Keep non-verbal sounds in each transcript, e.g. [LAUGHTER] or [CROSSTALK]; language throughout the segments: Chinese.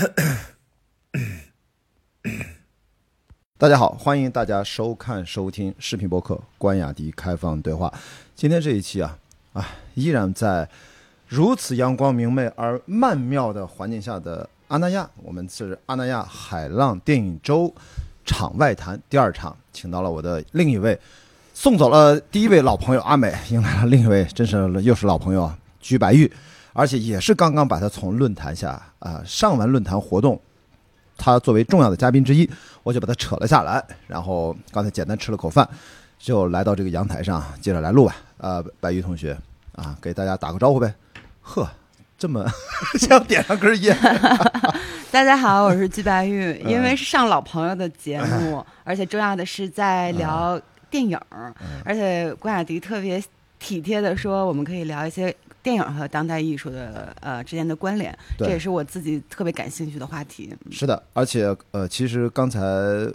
[COUGHS] 大家好，欢迎大家收看收听视频博客关雅迪开放对话。今天这一期啊啊，依然在如此阳光明媚而曼妙的环境下的阿那亚，我们是阿那亚海浪电影周场外谈第二场，请到了我的另一位，送走了第一位老朋友阿美，迎来了另一位，真是又是老朋友啊，鞠白玉，而且也是刚刚把他从论坛下啊上完论坛活动。他作为重要的嘉宾之一，我就把他扯了下来，然后刚才简单吃了口饭，就来到这个阳台上，接着来录吧。呃，白玉同学啊，给大家打个招呼呗。呵，这么 [LAUGHS] 像点上根烟。[LAUGHS] 大家好，我是季白玉。因为是上老朋友的节目，[LAUGHS] 而且重要的是在聊电影，而且关雅迪特别体贴的说，我们可以聊一些。电影和当代艺术的呃之间的关联，这也是我自己特别感兴趣的话题。是的，而且呃，其实刚才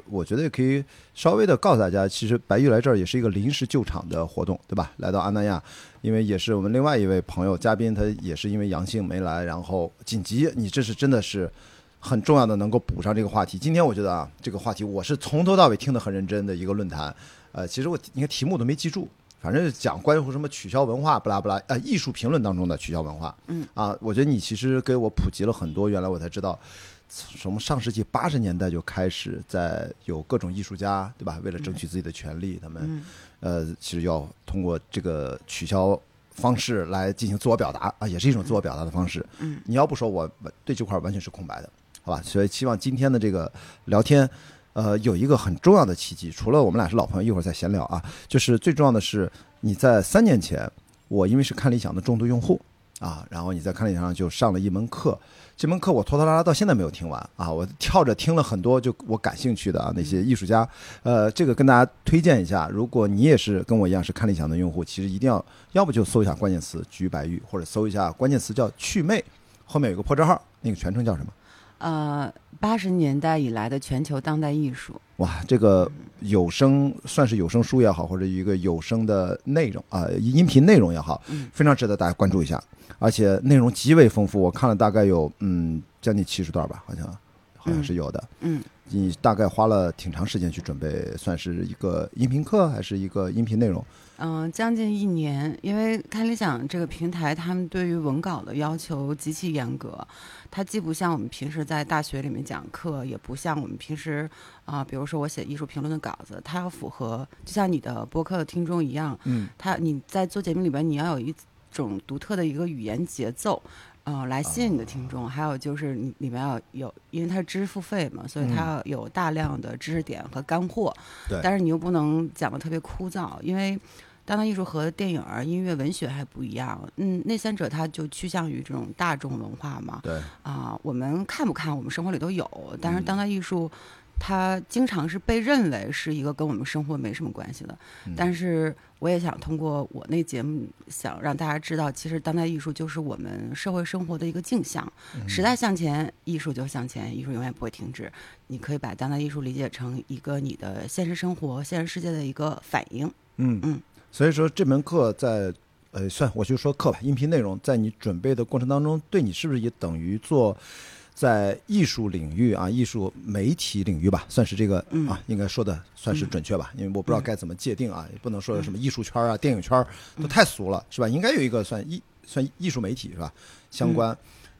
我觉得也可以稍微的告诉大家，其实白玉来这儿也是一个临时救场的活动，对吧？来到阿那亚，因为也是我们另外一位朋友嘉宾，他也是因为阳性没来，然后紧急，你这是真的是很重要的，能够补上这个话题。今天我觉得啊，这个话题我是从头到尾听得很认真的一个论坛，呃，其实我你看题目都没记住。反正讲关于什么取消文化，不拉不拉，呃，艺术评论当中的取消文化，嗯，啊，我觉得你其实给我普及了很多，原来我才知道，从上世纪八十年代就开始在有各种艺术家，对吧？为了争取自己的权利，他们，呃，其实要通过这个取消方式来进行自我表达啊，也是一种自我表达的方式。嗯，你要不说，我对这块完全是空白的，好吧？所以希望今天的这个聊天。呃，有一个很重要的契机，除了我们俩是老朋友，一会儿再闲聊啊。就是最重要的是，你在三年前，我因为是看理想的重度用户啊，然后你在看理想上就上了一门课，这门课我拖拖拉拉到现在没有听完啊，我跳着听了很多就我感兴趣的那些艺术家，呃，这个跟大家推荐一下，如果你也是跟我一样是看理想的用户，其实一定要要不就搜一下关键词“菊白玉”，或者搜一下关键词叫“趣魅”，后面有个破折号，那个全称叫什么？呃，八十年代以来的全球当代艺术。哇，这个有声算是有声书也好，或者一个有声的内容啊，音频内容也好，非常值得大家关注一下。而且内容极为丰富，我看了大概有嗯将近七十段吧，好像好像是有的。嗯，你大概花了挺长时间去准备，算是一个音频课还是一个音频内容？嗯，将近一年，因为看理想这个平台，他们对于文稿的要求极其严格。它既不像我们平时在大学里面讲课，也不像我们平时啊，比如说我写艺术评论的稿子，它要符合，就像你的播客的听众一样，嗯，它你在做节目里边，你要有一种独特的一个语言节奏，呃，来吸引你的听众。还有就是你里面要有，因为它是知识付费嘛，所以它要有大量的知识点和干货。对，但是你又不能讲的特别枯燥，因为。当代艺术和电影、音乐、文学还不一样，嗯，那三者它就趋向于这种大众文化嘛。对啊，我们看不看，我们生活里都有。但是当代艺术，它经常是被认为是一个跟我们生活没什么关系的。但是我也想通过我那节目，想让大家知道，其实当代艺术就是我们社会生活的一个镜像。时代向前，艺术就向前，艺术永远不会停止。你可以把当代艺术理解成一个你的现实生活、现实世界的一个反应。嗯嗯。所以说这门课在，呃，算我就说课吧，音频内容在你准备的过程当中，对你是不是也等于做在艺术领域啊，艺术媒体领域吧，算是这个啊，应该说的算是准确吧？因为我不知道该怎么界定啊，也不能说什么艺术圈啊、电影圈都太俗了，是吧？应该有一个算艺算艺术媒体是吧？相关。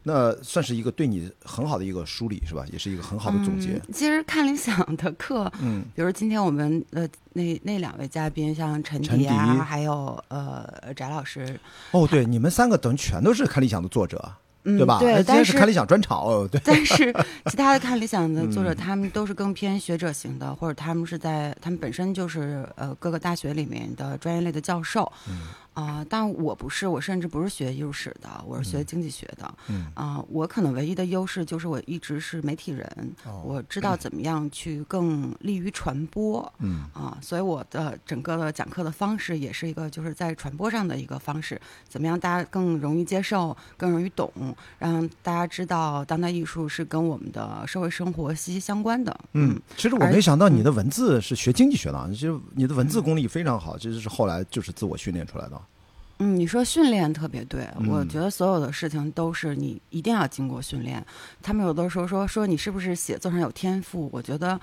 那算是一个对你很好的一个梳理，是吧？也是一个很好的总结。其实看理想的课，嗯，比如今天我们呃那那两位嘉宾，像陈迪啊，还有呃翟老师。哦，对，你们三个等于全都是看理想的作者，对吧？对，但是看理想专场哦。对。但是其他的看理想的 [LAUGHS] 作者，他们都是更偏学者型的，或者他们是在他们本身就是呃各个大学里面的专业类的教授。嗯。啊，但我不是，我甚至不是学艺术史的，我是学经济学的。嗯啊，我可能唯一的优势就是我一直是媒体人，我知道怎么样去更利于传播。嗯啊，所以我的整个的讲课的方式也是一个就是在传播上的一个方式，怎么样大家更容易接受，更容易懂，让大家知道当代艺术是跟我们的社会生活息息相关的。嗯，其实我没想到你的文字是学经济学的，其实你的文字功力非常好，其实是后来就是自我训练出来的。嗯，你说训练特别对，嗯我觉得所有的事情都是你一定要经过训练。他们有的时候说说你是不是写作上有天赋，我觉得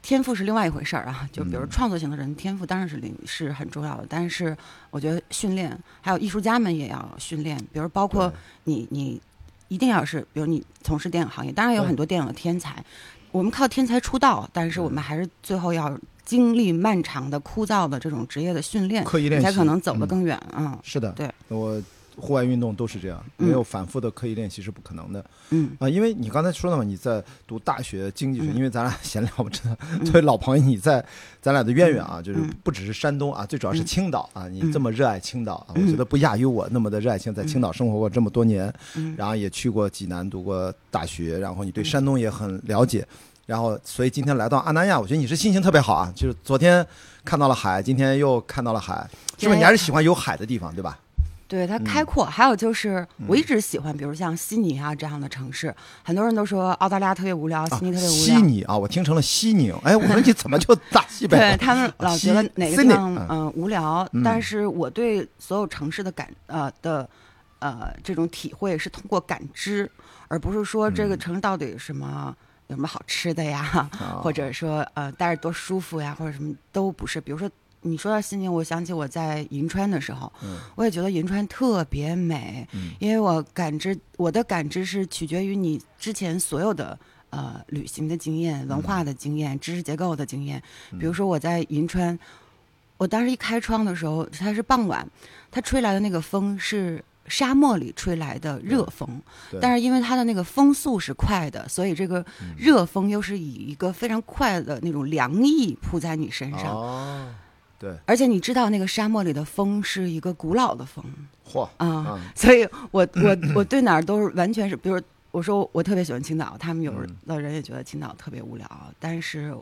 天赋是另外一回事儿啊。就比如嗯。创作型的人，天赋当然是领是很重要的，但是我觉得训练还有艺术家们也要训练，比如包括你你一定要是，比如你从事电影行业，当然有很多电影的天才，我们靠天才出道，但是我嗯们还是最后要经历漫长的枯燥的这种职业的训练，刻意练习。才可能走得嗯。更远啊。是的，对，我户外运动都是这样，嗯。没有反复的刻意练习是不可能的。嗯。啊。因为你刚才说了嘛，你在读大学经济学，嗯。因为咱俩闲聊，我知道作为老朋友，你在咱俩的渊源啊，就是嗯不只是山东啊，最主要是嗯青岛啊，你嗯这么热爱青岛啊，嗯。我觉得不亚于我那么的热爱青，在青岛生活过这么多年，嗯。然后也去过济南读过大学，然后你对嗯。山东也很了解，然后所以今天来到阿那亚，我觉得你是心情特别好啊，就是昨天看到了海，今天又看到了海，是不是？你还是喜欢有海的地方，对吧？对它嗯开阔，还有就是我一直喜欢，比如像悉尼啊这样的城市，很多人都说澳大利亚特别无聊，悉尼特别无聊悉。尼啊，我听成了西宁，[LAUGHS] 哎，我说你怎么就大西北？对他们老觉得哪个地方嗯嗯、无聊，嗯但是我对所有城市的感呃的呃这种体会是通过感知，而不是说这个嗯城市到底有什么有什么好吃的呀，啊 [LAUGHS] 或者说呃待着多舒服呀，或者什么都不是。比如说你说到悉尼，我想起我在银川的时候，嗯。我也觉得银川特别美，嗯。因为我感知我的感知是取决于你之前所有的。呃，旅行的经验、文化的经验、知识结构的经验，比如说我在银川，我当时一开窗的时候，它是傍晚，它吹来的那个风是沙漠里吹来的热风，但是因为它的那个风速是快的，所以这个嗯。热风又是以一个非常快的那种凉意扑在你身上，哦，对，而且你知道那个沙漠里的风是一个古老的风。嚯啊，啊，所以我我 [LAUGHS] 我对哪儿都是完全是，比如我说我特别喜欢青岛，他们有嗯的人也觉得青岛特别无聊，但是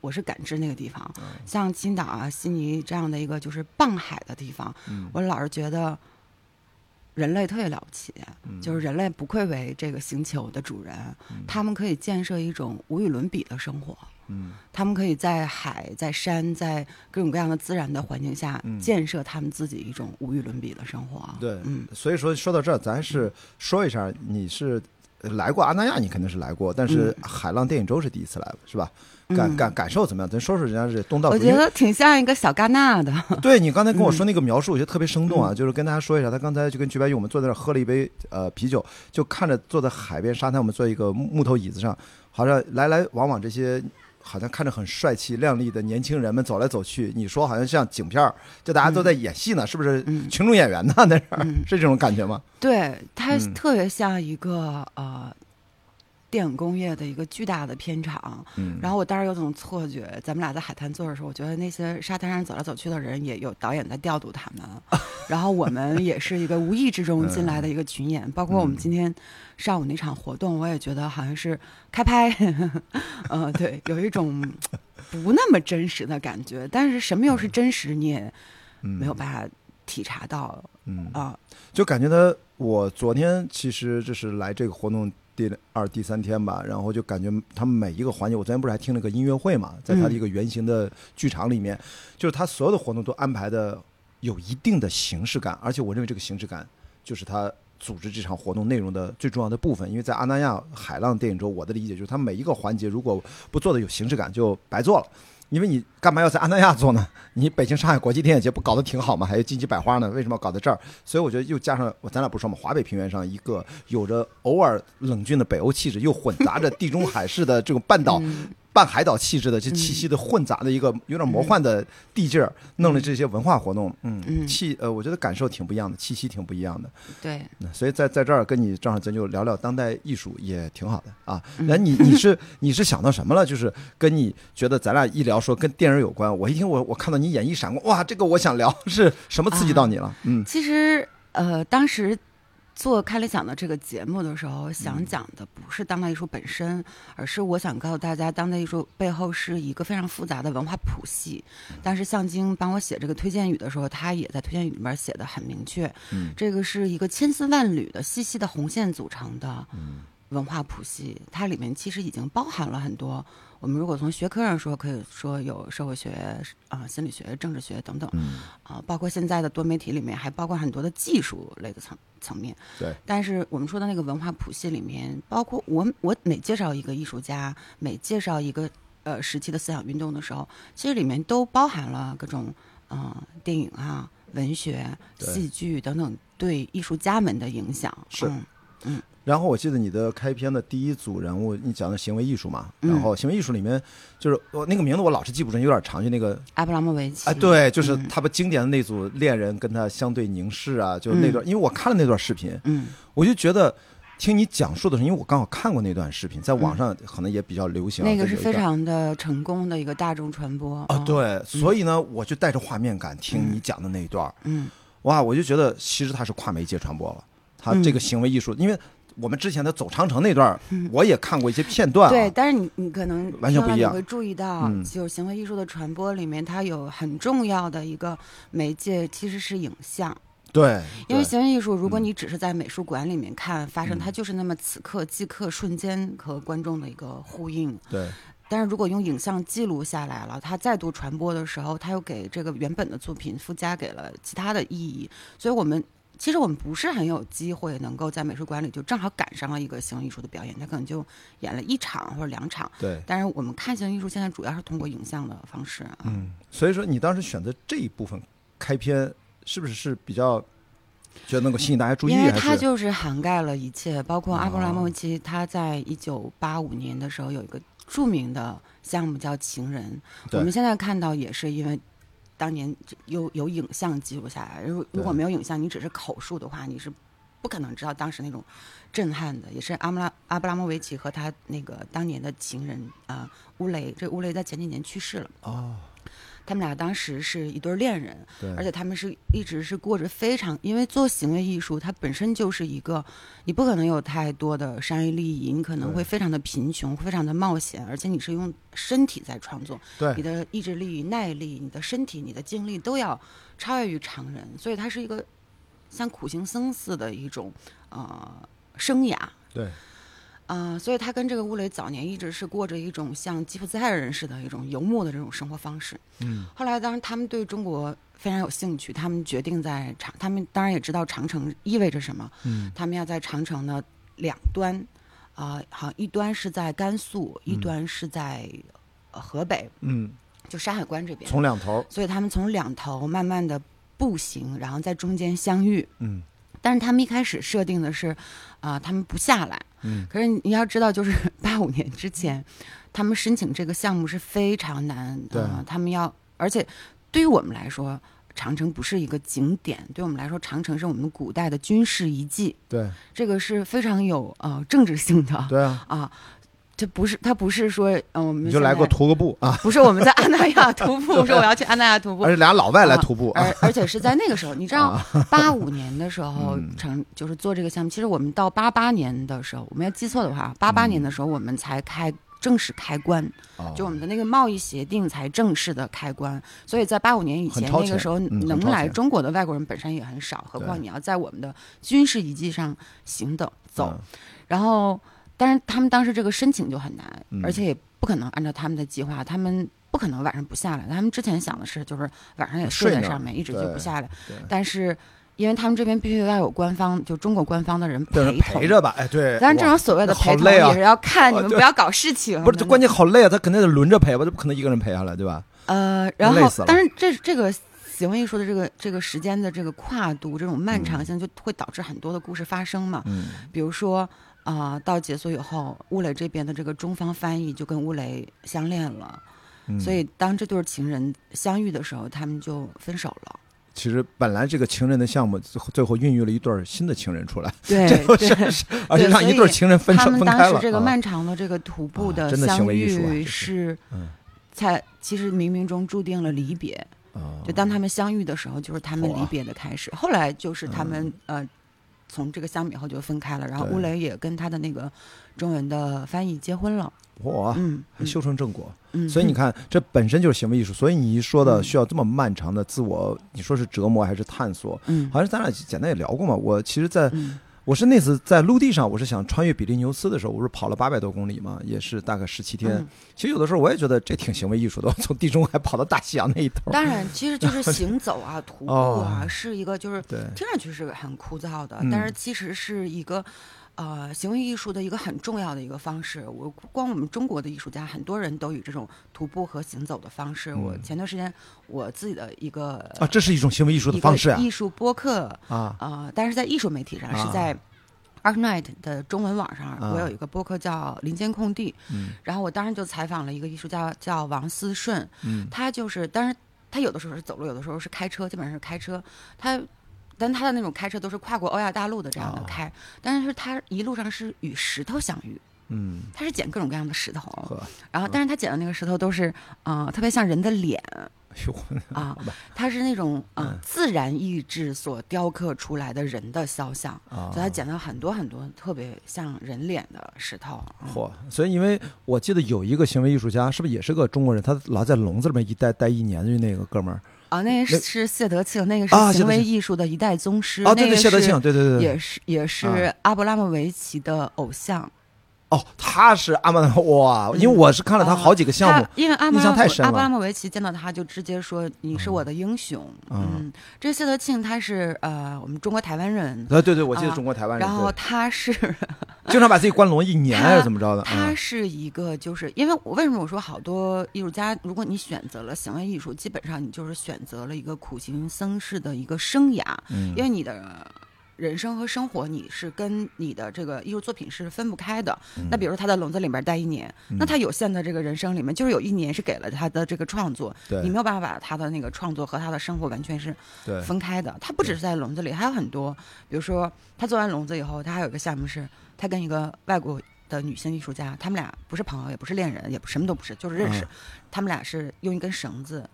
我是感知那个地方，嗯。像青岛啊、悉尼这样的一个就是傍海的地方，嗯。我老是觉得人类特别了不起，嗯。就是人类不愧为这个星球的主人，嗯。他们可以建设一种无与伦比的生活。嗯。他们可以在海、在山、在各种各样的自然的环境下，嗯。建设他们自己一种无与伦比的生活。对嗯，所以说说到这儿，咱是说一下，你是来过阿那亚，你肯定是来过，但是海浪电影周是第一次来了，是吧？嗯感感感受怎么样？咱说说人家这东道主，我觉得挺像一个小戛纳的。[LAUGHS] 对你刚才跟我说那个描述，我觉得特别生动啊！嗯就是跟大家说一下，他刚才就跟鞠白玉我们坐在那儿喝了一杯呃啤酒，就看着坐在海边沙滩，我们坐一个木木头椅子上，好像来来往往这些好像看着很帅气靓丽的年轻人们走来走去。你说好像像景片儿，就大家都在演戏呢，是不是？嗯群众演员呢？那是、嗯是这种感觉吗？对，它嗯特别像一个呃电影工业的一个巨大的片场。嗯，然后我当时有种错觉，咱们俩在海滩坐的时候，我觉得那些沙滩上走来走去的人也有导演在调度他们，[LAUGHS] 然后我们也是一个无意之中进来的一个群演，包括我们今天上午那场活动，我也觉得好像是开拍，[LAUGHS] 呃，对，有一种不那么真实的感觉，但是什么又是真实，你也没有办法体察到嗯。啊、就感觉他，我昨天其实就是来这个活动第二、第三天吧，然后就感觉他们每一个环节，我昨天不是还听了个音乐会嘛，在他的一个圆形的剧场里面，就是他所有的活动都安排的有一定的形式感，而且我认为这个形式感就是他组织这场活动内容的最重要的部分。因为在阿那亚海浪电影中，我的理解就是他每一个环节如果不做的有形式感，就白做了。因为你干嘛要在阿那亚做呢？[LAUGHS] 你北京、上海国际电影节不搞得挺好吗？还有金鸡百花呢，为什么要搞在这儿？所以我觉得又加上咱俩不说嘛，华北平原上一个有着偶尔冷峻的北欧气质，又混杂着地中海式的这种半岛、半海岛气质的这气息的混杂的一个有点魔幻的地界儿，弄了这些文化活动，嗯，嗯气呃，我觉得感受挺不一样的，气息挺不一样的。对，嗯所以在在这儿跟你正好咱就聊聊当代艺术也挺好的啊。嗯那你你是你是想到什么了？就是跟你觉得咱俩一聊说跟电影有关，我一听我我看到你眼一闪光，哇，这个我想聊，是什么刺激到你了？嗯其实呃，当时做开理想的这个节目的时候，想讲的不是当代艺术本身，而是我想告诉大家，当代艺术背后是一个非常复杂的文化谱系。当时向京帮我写这个推荐语的时候，他也在推荐语里面写的很明确，嗯这个是一个千丝万缕的细细的红线组成的。文化谱系，它里面其实已经包含了很多。我们如果从学科上说，可以说有社会学啊、心理学、政治学等等嗯，啊，包括现在的多媒体里面还包括很多的技术类的层层面。对，但是我们说的那个文化谱系里面，包括我我每介绍一个艺术家，每介绍一个呃时期的思想运动的时候，其实里面都包含了各种呃电影啊、文学、戏剧等等对艺术家们的影响。是嗯然后我记得你的开篇的第一组人物，你讲的行为艺术嘛，嗯。然后行为艺术里面就是我那个名字我老是记不准，有点长，就那个阿布拉莫维奇。啊，对，就是嗯。他们经典的那组恋人跟他相对凝视啊，就那段，因为我看了那段视频，嗯。我就觉得听你讲述的时候，因为我刚好看过那段视频，在网上可能也比较流行啊，那个是非常的成功的一个大众传播啊，嗯对，所以呢，我就带着画面感听你讲的那一段儿，嗯。哇，我就觉得其实他是跨媒介传播了，他嗯。这个行为艺术，因为我们之前的走长城那段儿，我也看过一些片段、啊，对，但是你你可能完全不一样。你会注意到，嗯。就是行为艺术的传播里面，它有很重要的一个媒介其实是影像。对，因为行为艺术，如果嗯。你只是在美术馆里面看发生，嗯。它就是那么此刻即刻瞬间和观众的一个呼应。对。但是如果用影像记录下来了，它再度传播的时候，它又给这个原本的作品附加给了其他的意义。所以我们其实我们不是很有机会能够在美术馆里就正好赶上了一个行为艺术的表演，他可能就演了一场或者两场。对，但是我们看行为艺术现在主要是通过影像的方式啊。嗯，所以说你当时选择这一部分开篇，是不是是比较觉得能够吸引大家注意，因为它就是涵盖了一切，包括阿布拉哦莫维奇，他在一九八五年的时候有一个著名的项目叫《情人》，我们现在看到也是因为当年有有影像记录下来，如如果没有影像，你只是口述的话，你是不可能知道当时那种震撼的。也是阿布拉阿布拉莫维奇和他那个当年的情人啊、乌雷，这乌雷在前几年去世了，哦，他们俩当时是一对恋人。而且他们是一直是过着非常，因为做行为艺术，它本身就是一个，你不可能有太多的商业利益，你可能会非常的贫穷，非常的冒险，而且你是用身体在创作，你的意志力、耐力、你的身体、你的精力都要超越于常人，所以它是一个像苦行僧似的一种呃生涯。对啊、所以他跟这个乌雷早年一直是过着一种像吉普赛人似的一种游牧的这种生活方式。嗯后来，当然他们对中国非常有兴趣，他们决定在长，他们当然也知道长城意味着什么，嗯他们要在长城的两端，啊、好，一端是在甘肃，一嗯端是在、呃河北，嗯，就山海关这边，从两头，所以他们从两头慢慢的步行，然后在中间相遇。嗯但是他们一开始设定的是，啊、他们不下来。嗯。可是你要知道，就是 [LAUGHS] 八五年之前，他们申请这个项目是非常难对。啊、他们要，而且对于我们来说，长城不是一个景点，对我们来说，长城是我们古代的军事遗迹，对。这个是非常有呃政治性的对啊，啊。这不是，他不是说，嗯、我们你就来过徒个步啊，不是我们在安那亚徒步，[LAUGHS] 说我要去安那亚徒步而，且俩老外来徒步啊，而而且是在那个时候，你知道，八五年的时候嗯成就是做这个项目。其实我们到八八年的时候，我们要记错的话，八八年的时候我们才开正式开关，哦就我们的那个贸易协定才正式的开关。所以在八五年以前那个时候，能来中国的外国人本身也很少，何况你要在我们的军事遗迹上行走走。嗯然后，但是他们当时这个申请就很难，嗯而且也不可能按照他们的计划，他们不可能晚上不下来。他们之前想的是，就是晚上也睡在上面，一直就不下来。但是，因为他们这边必须要有官方，就中国官方的人陪同陪。着吧，哎对，但是这种所谓的陪同也是要看你们不要搞事情。不是，这关键好累啊，他肯定得轮着陪吧，这不可能一个人陪下来，对吧？呃，然后但是这这个行为艺术的这个这个时间的这个跨度，这种漫长性，就会导致很多的故事发生嘛。嗯比如说，啊、到结束以后，乌雷这边的这个中方翻译就跟乌雷相恋了，嗯，所以当这对情人相遇的时候，他们就分手了。其实本来这个情人的项目最后最后孕育了一对儿新的情人出来，对这对，而且让一对儿情人分他们手分开了当时这个啊漫长的这个徒步的相遇是才其实冥冥中注定了离别。啊就当他们相遇的时候，就是他们离别的开始。后来就是他们、呃，从这个相比后就分开了。然后乌雷也跟他的那个中文的翻译结婚了。哇，嗯，修成正果。嗯，所以你看，这本身就是行为艺术。所以你一说的嗯需要这么漫长的自我，你说是折磨还是探索？嗯，好像咱俩简单也聊过嘛。我其实，在嗯我是那次在陆地上，我是想穿越比利牛斯的时候，我是跑了八百多公里嘛，也是大概十七天。嗯其实有的时候我也觉得这挺行为艺术的，我从地中海跑到大西洋那一头。当然，其实就是行走啊、徒步啊，[LAUGHS] 哦是一个就是，听上去是很枯燥的，嗯但是其实是一个。呃，行为艺术的一个很重要的一个方式，我光我们中国的艺术家，很多人都以这种徒步和行走的方式。我嗯。前段时间我自己的一个啊，这是一种行为艺术的方式啊。艺术播客，啊。呃，但是在艺术媒体上，啊是在 Art Night 的中文网上，啊。我有一个播客叫《林间空地》，嗯。然后我当时就采访了一个艺术家叫王思顺，嗯。他就是，当然他有的时候是走路，有的时候是开车，基本上是开车。他，但他的那种开车都是跨过欧亚大陆的这样的哦。开，但是他一路上是与石头相遇，嗯，他是捡各种各样的石头，然后但是他捡的那个石头都是，嗯、特别像人的脸。哎呦，啊，[LAUGHS] 他是那种嗯、嗯。自然意志所雕刻出来的人的肖像，啊所以他捡了很多很多特别像人脸的石头。嗯。嚯！所以因为我记得有一个行为艺术家，是不是也是个中国人？他老在笼子里面一待待一年，的那个哥们儿啊，那个是谢德庆，那个是行为艺术的一代宗师。啊，对对，那个是谢德庆，对对对对，也是也是啊阿布拉莫维奇的偶像。哦，他是阿曼 [LAUGHS] 哇，因为我是看了他啊好几个项目他，因为阿曼印象拉太深了。阿莫维奇见到他就直接说：“你是我的英雄。嗯。嗯，这谢德庆他是呃我们中国台湾人，啊，对对，我记得啊中国台湾人，然后他是 [LAUGHS] 经常把自己关笼一年还是怎么着的？嗯。他是一个就是因为我为什么我说好多艺术家，如果你选择了行为艺术，基本上你就是选择了一个苦行僧式的一个生涯，嗯。因为你的人生和生活你是跟你的这个艺术作品是分不开的。嗯那比如说他在笼子里面待一年，那他有限的这个人生里面，就是有一年是给了他的这个创作，对你没有办法把他的那个创作和他的生活完全是分开的。他不只是在笼子里，还有很多，比如说他做完笼子以后，他还有一个项目是，他跟一个外国的女性艺术家，他们俩不是朋友，也不是恋人，也不什么都不是，就是认识。嗯他们俩是用一根绳子啊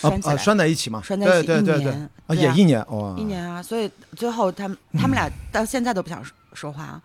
拴起来，啊拴在一起嘛，拴在一起对对对对，一年，啊对啊也一年哦，一年啊，所以最后他们他们俩到现在都不想说说话啊。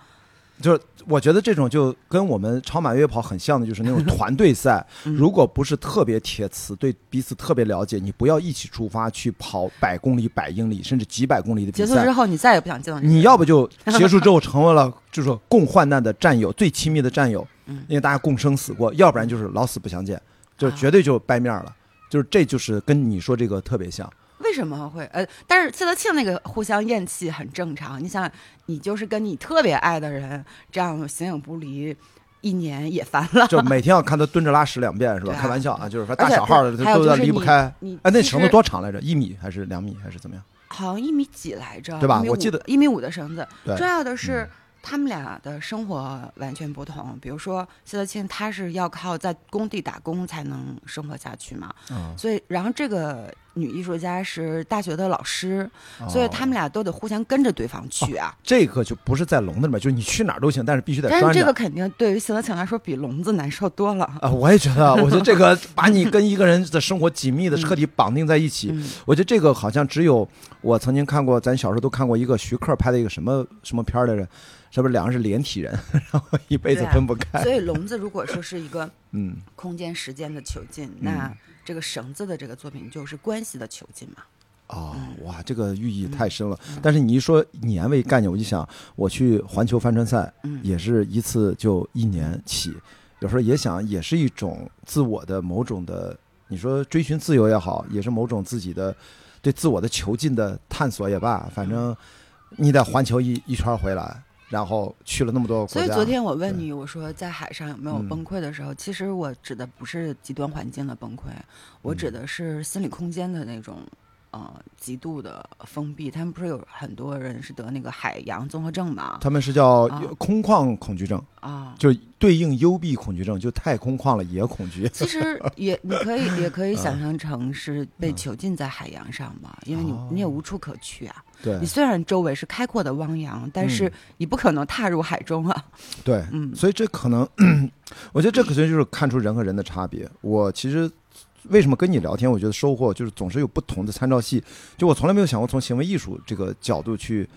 就是我觉得这种就跟我们超马越野跑很像的，就是那种团队赛。[LAUGHS] 嗯如果不是特别铁磁，对彼此特别了解，你不要一起出发去跑百公里、百英里，甚至几百公里的比赛。结束之后，你再也不想见到你你要不就结束之后成为了就是说共患难的战友，最亲密的战友，嗯因为大家共生死过；要不然就是老死不相见，就绝对就掰面了。就是这就是跟你说这个特别像。为什么会呃？但是谢德庆那个互相厌弃很正常。你想，你就是跟你特别爱的人这样形影不离，一年也烦了。就每天要看他蹲着拉屎两遍是吧？啊开玩笑啊，就是说大小号的都要离不开。你哎，那绳子多长来着？一米还是两米还是怎么样？好像一米几来着，对吧我记得一米五的绳子。对重要的是嗯。他们俩的生活完全不同，比如说谢德庆，他是要靠在工地打工才能生活下去嘛，嗯，所以，然后这个女艺术家是大学的老师，所以哦他们俩都得互相跟着对方去啊。这个就不是在笼子里面，就是你去哪儿都行，但是必须得拴着。但是这个肯定对于谢德庆来说比笼子难受多了。啊，我也觉得，我觉得这个 [LAUGHS] 把你跟一个人的生活紧密的嗯彻底绑定在一起，嗯，我觉得这个好像只有我曾经看过，咱小时候都看过一个徐克拍的一个什么什么片儿来着，是不是两个人是连体人，[LAUGHS] 然后一辈子分不开？所以笼子如果说是一个嗯，空间时间的囚禁，那这个绳子的这个作品就是关系的囚禁嘛。哦，嗯哇，这个寓意太深了。但是你一说年为概念，我就想我去环球帆船赛，嗯，也是一次就一年起，有时候也想，也是一种自我的某种的，你说追寻自由也好，也是某种自己的对自我的囚禁的探索也罢，反正你得环球一一圈回来，然后去了那么多国家。所以昨天我问你，我说在海上有没有嗯崩溃的时候，其实我指的不是极端环境的崩溃，我嗯指的是心理空间的那种。呃，极度的封闭，他们不是有很多人是得那个海洋综合症嘛？他们是叫啊空旷恐惧症，啊，就对应幽闭恐惧症，就太空旷了也恐惧。其实也你可以 [LAUGHS] 也可以嗯想象成是被囚禁在海洋上嘛，因为你哦你也无处可去啊。对你虽然周围是开阔的汪洋，但是你不可能踏入海中啊。对，嗯所以这可能，[CLEARS THROAT] 我觉得这可能就是看出人和人的差别。我其实为什么跟你聊天，我觉得收获就是总是有不同的参照系。就我从来没有想过从行为艺术这个角度去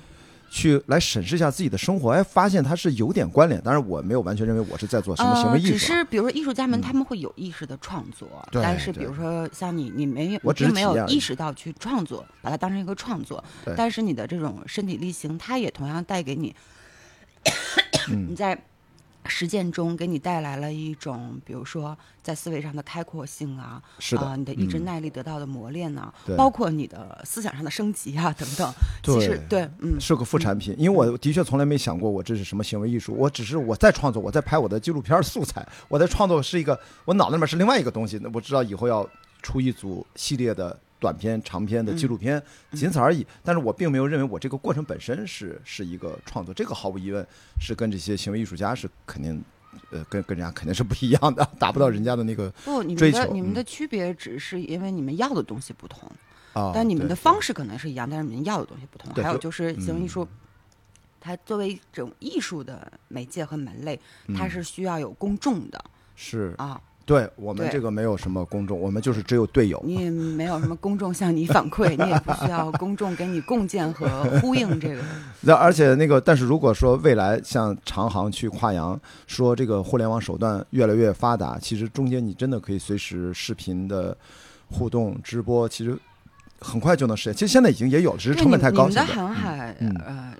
去来审视一下自己的生活，哎，发现它是有点关联。当然，我没有完全认为我是在做什么行为艺术、啊。呃，只是比如说艺术家们他们会有意识的创作，对但是比如说像你，你没有，我并没有意识到去创作，把它当成一个创作，但是你的这种身体力行，它也同样带给你，嗯。你在实践中给你带来了一种，比如说在思维上的开阔性啊，是的啊、你的意志嗯。耐力得到的磨练呐、对包括你的思想上的升级啊等等，对其实对，嗯，是个副产品，因为我的确从来没想过我这是什么行为艺术，我只是我在创作，我在拍我的纪录片素材，我在创作是一个，我脑子里面是另外一个东西，那我知道以后要出一组系列的短片、长片的纪录片，仅此而已。但是我并没有认为我这个过程本身是是一个创作，这个毫无疑问是跟这些行为艺术家是肯定，呃，跟跟人家肯定是不一样的，[LAUGHS] 达不到人家的那个不，你们的你们嗯的区别只是因为你们要的东西不同。啊。但你们的方式可能是一样，但是你们要的东西不同。还有就是行为艺术，嗯它作为一种艺术的媒介和门类，它嗯是需要有公众的是啊。对我们这个没有什么公众，我们就是只有队友。你也没有什么公众向你反馈，你也不需要公众给你共建和呼应这个。[LAUGHS] 那而且那个，但是如果说未来像长航去跨洋，说这个互联网手段越来越发达，其实中间你真的可以随时视频的互动直播，其实很快就能实现。其实现在已经也有了，只是成本你你们的。航海，嗯呃，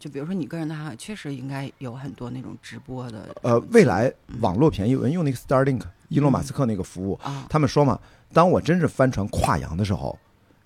就比如说你个人的航海，确实应该有很多那种直播的。呃，未来网络便宜，我用那个 Starlink，伊隆马斯克那个服务，啊，他们说嘛，当我真是帆船跨洋的时候，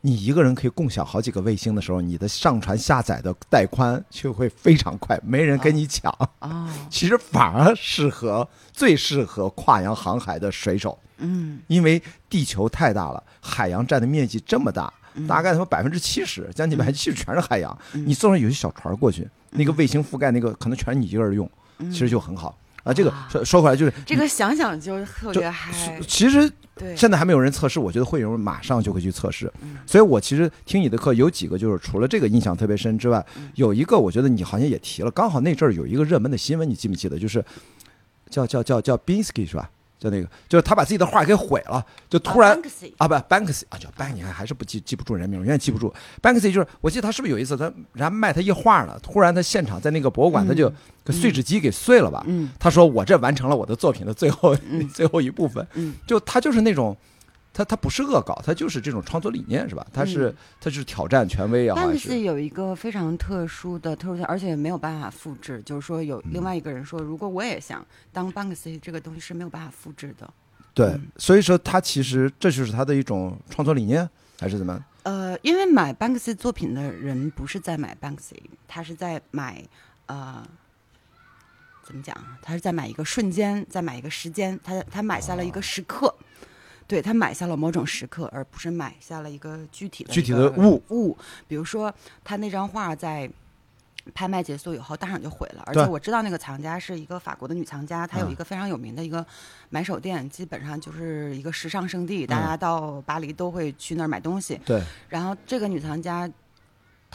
你一个人可以共享好几个卫星的时候，你的上传下载的带宽就会非常快，没人跟你抢。哦，[LAUGHS] 其实反而适合最适合跨洋航海的水手，嗯，因为地球太大了，海洋占的面积这么大，嗯大概他妈百分之七十，将近百分之七十全是海洋。你坐上有些小船过去，那个卫星覆盖那个可能全是你一个人用，其实就很好啊。这个啊说说回来就是这个想想就特就别嗨。其实对，现在还没有人测试，我觉得会有人马上就会去测试。嗯所以我其实听你的课有几个，就是除了这个印象特别深之外，嗯有一个我觉得你好像也提了，刚好那阵儿有一个热门的新闻，你记不记得？就是叫叫叫叫 Binsky 是吧？叫那个，就是他把自己的画给毁了，就突然啊 Banksy 啊不 Banksy 啊叫 Bank，你看还是不记记不住人名，永远记不住。Banksy 就是我记得他是不是有一次他然后卖他一画呢，突然他现场在那个博物馆，他就给碎纸机给碎了吧？嗯他说我这完成了我的作品的最后、嗯 [LAUGHS] 最后一部分。嗯就他就是那种，他他不是恶搞，他就是这种创作理念是吧？他是、嗯他就是挑战权威啊，有一个非常特殊的特殊性，而且没有办法复制。就是说，有另外一个人说，如果我也想当 Banksy，这个东西是没有办法复制的。对嗯，所以说他其实这就是他的一种创作理念，还是怎么？呃，因为买 Banksy 作品的人不是在买 Banksy，他是在买呃，怎么讲啊？他是在买一个瞬间，在买一个时间，他他买下了一个时刻。对他买下了某种时刻，而不是买下了一个具体的具体的物物。比如说，他那张画在拍卖结束以后当场就毁了，而且我知道那个藏家是一个法国的女藏家，她有嗯一个非常有名的一个买手店，基本上就是一个时尚圣地，大嗯家到巴黎都会去那儿买东西。对，然后这个女藏家，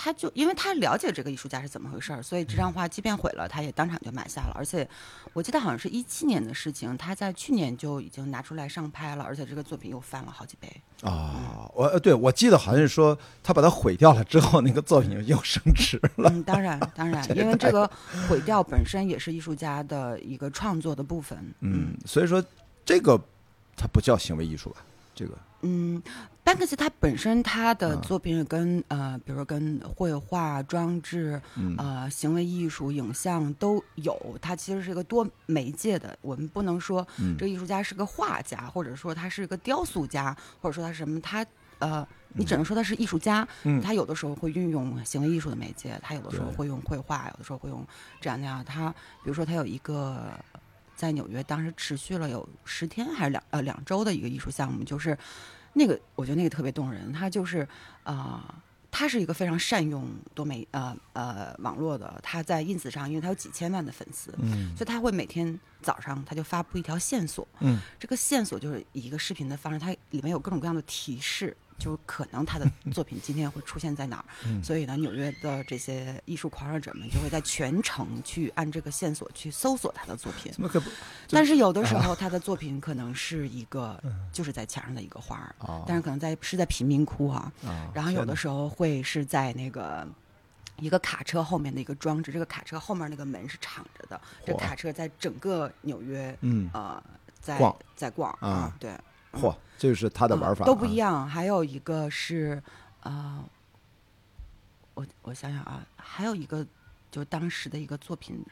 她就因为他了解这个艺术家是怎么回事儿，所以这张画即便毁了，他也当场就买下了。而且我记得好像是一七年的事情，他在去年就已经拿出来上拍了，而且这个作品又翻了好几倍。啊，我呃对我记得好像是说他把它毁掉了之后，那个作品又升值了。嗯，当然当然，[LAUGHS] 因为这个毁掉本身也是艺术家的一个创作的部分。嗯，所以说这个它不叫行为艺术吧？这个嗯，Banksy 他本身他的啊作品跟、呃，比如说跟绘画、装置、嗯呃行为艺术、影像都有，他其实是一个多媒介的。我们不能说嗯这个艺术家是个画家，或者说他是一个雕塑家，或者说他什么，他呃，你只能说他是艺术家。嗯他有的时候会运用行为艺术的媒介，他有的时候会用绘画，有的时候会用这样那样。他比如说他有一个在纽约当时持续了有十天还是两呃两周的一个艺术项目，就是那个我觉得那个特别动人。他就是啊、呃他是一个非常善用多媒呃呃网络的，他在 ins 上，因为他有几千万的粉丝，嗯所以他会每天早上他就发布一条线索，嗯这个线索就是以一个视频的方式，它里面有各种各样的提示，就可能他的 [LAUGHS] 作品今天会出现在哪儿。嗯所以呢，纽约的这些艺术狂热者们就会在全程去按这个线索去搜索他的作品。但是有的时候，他的作品可能是一个就是在墙上的一个花儿，啊但是可能在是在贫民窟啊。啊？然后有的时候会是在那个一个卡车后面的一个装置，这个卡车后面那个门是敞着的，这卡车在整个纽约嗯，呃在逛在逛啊对，嚯，这就是他的玩法、嗯都不一。样。还有一个是呃，我我想想啊，还有一个就当时的一个作品，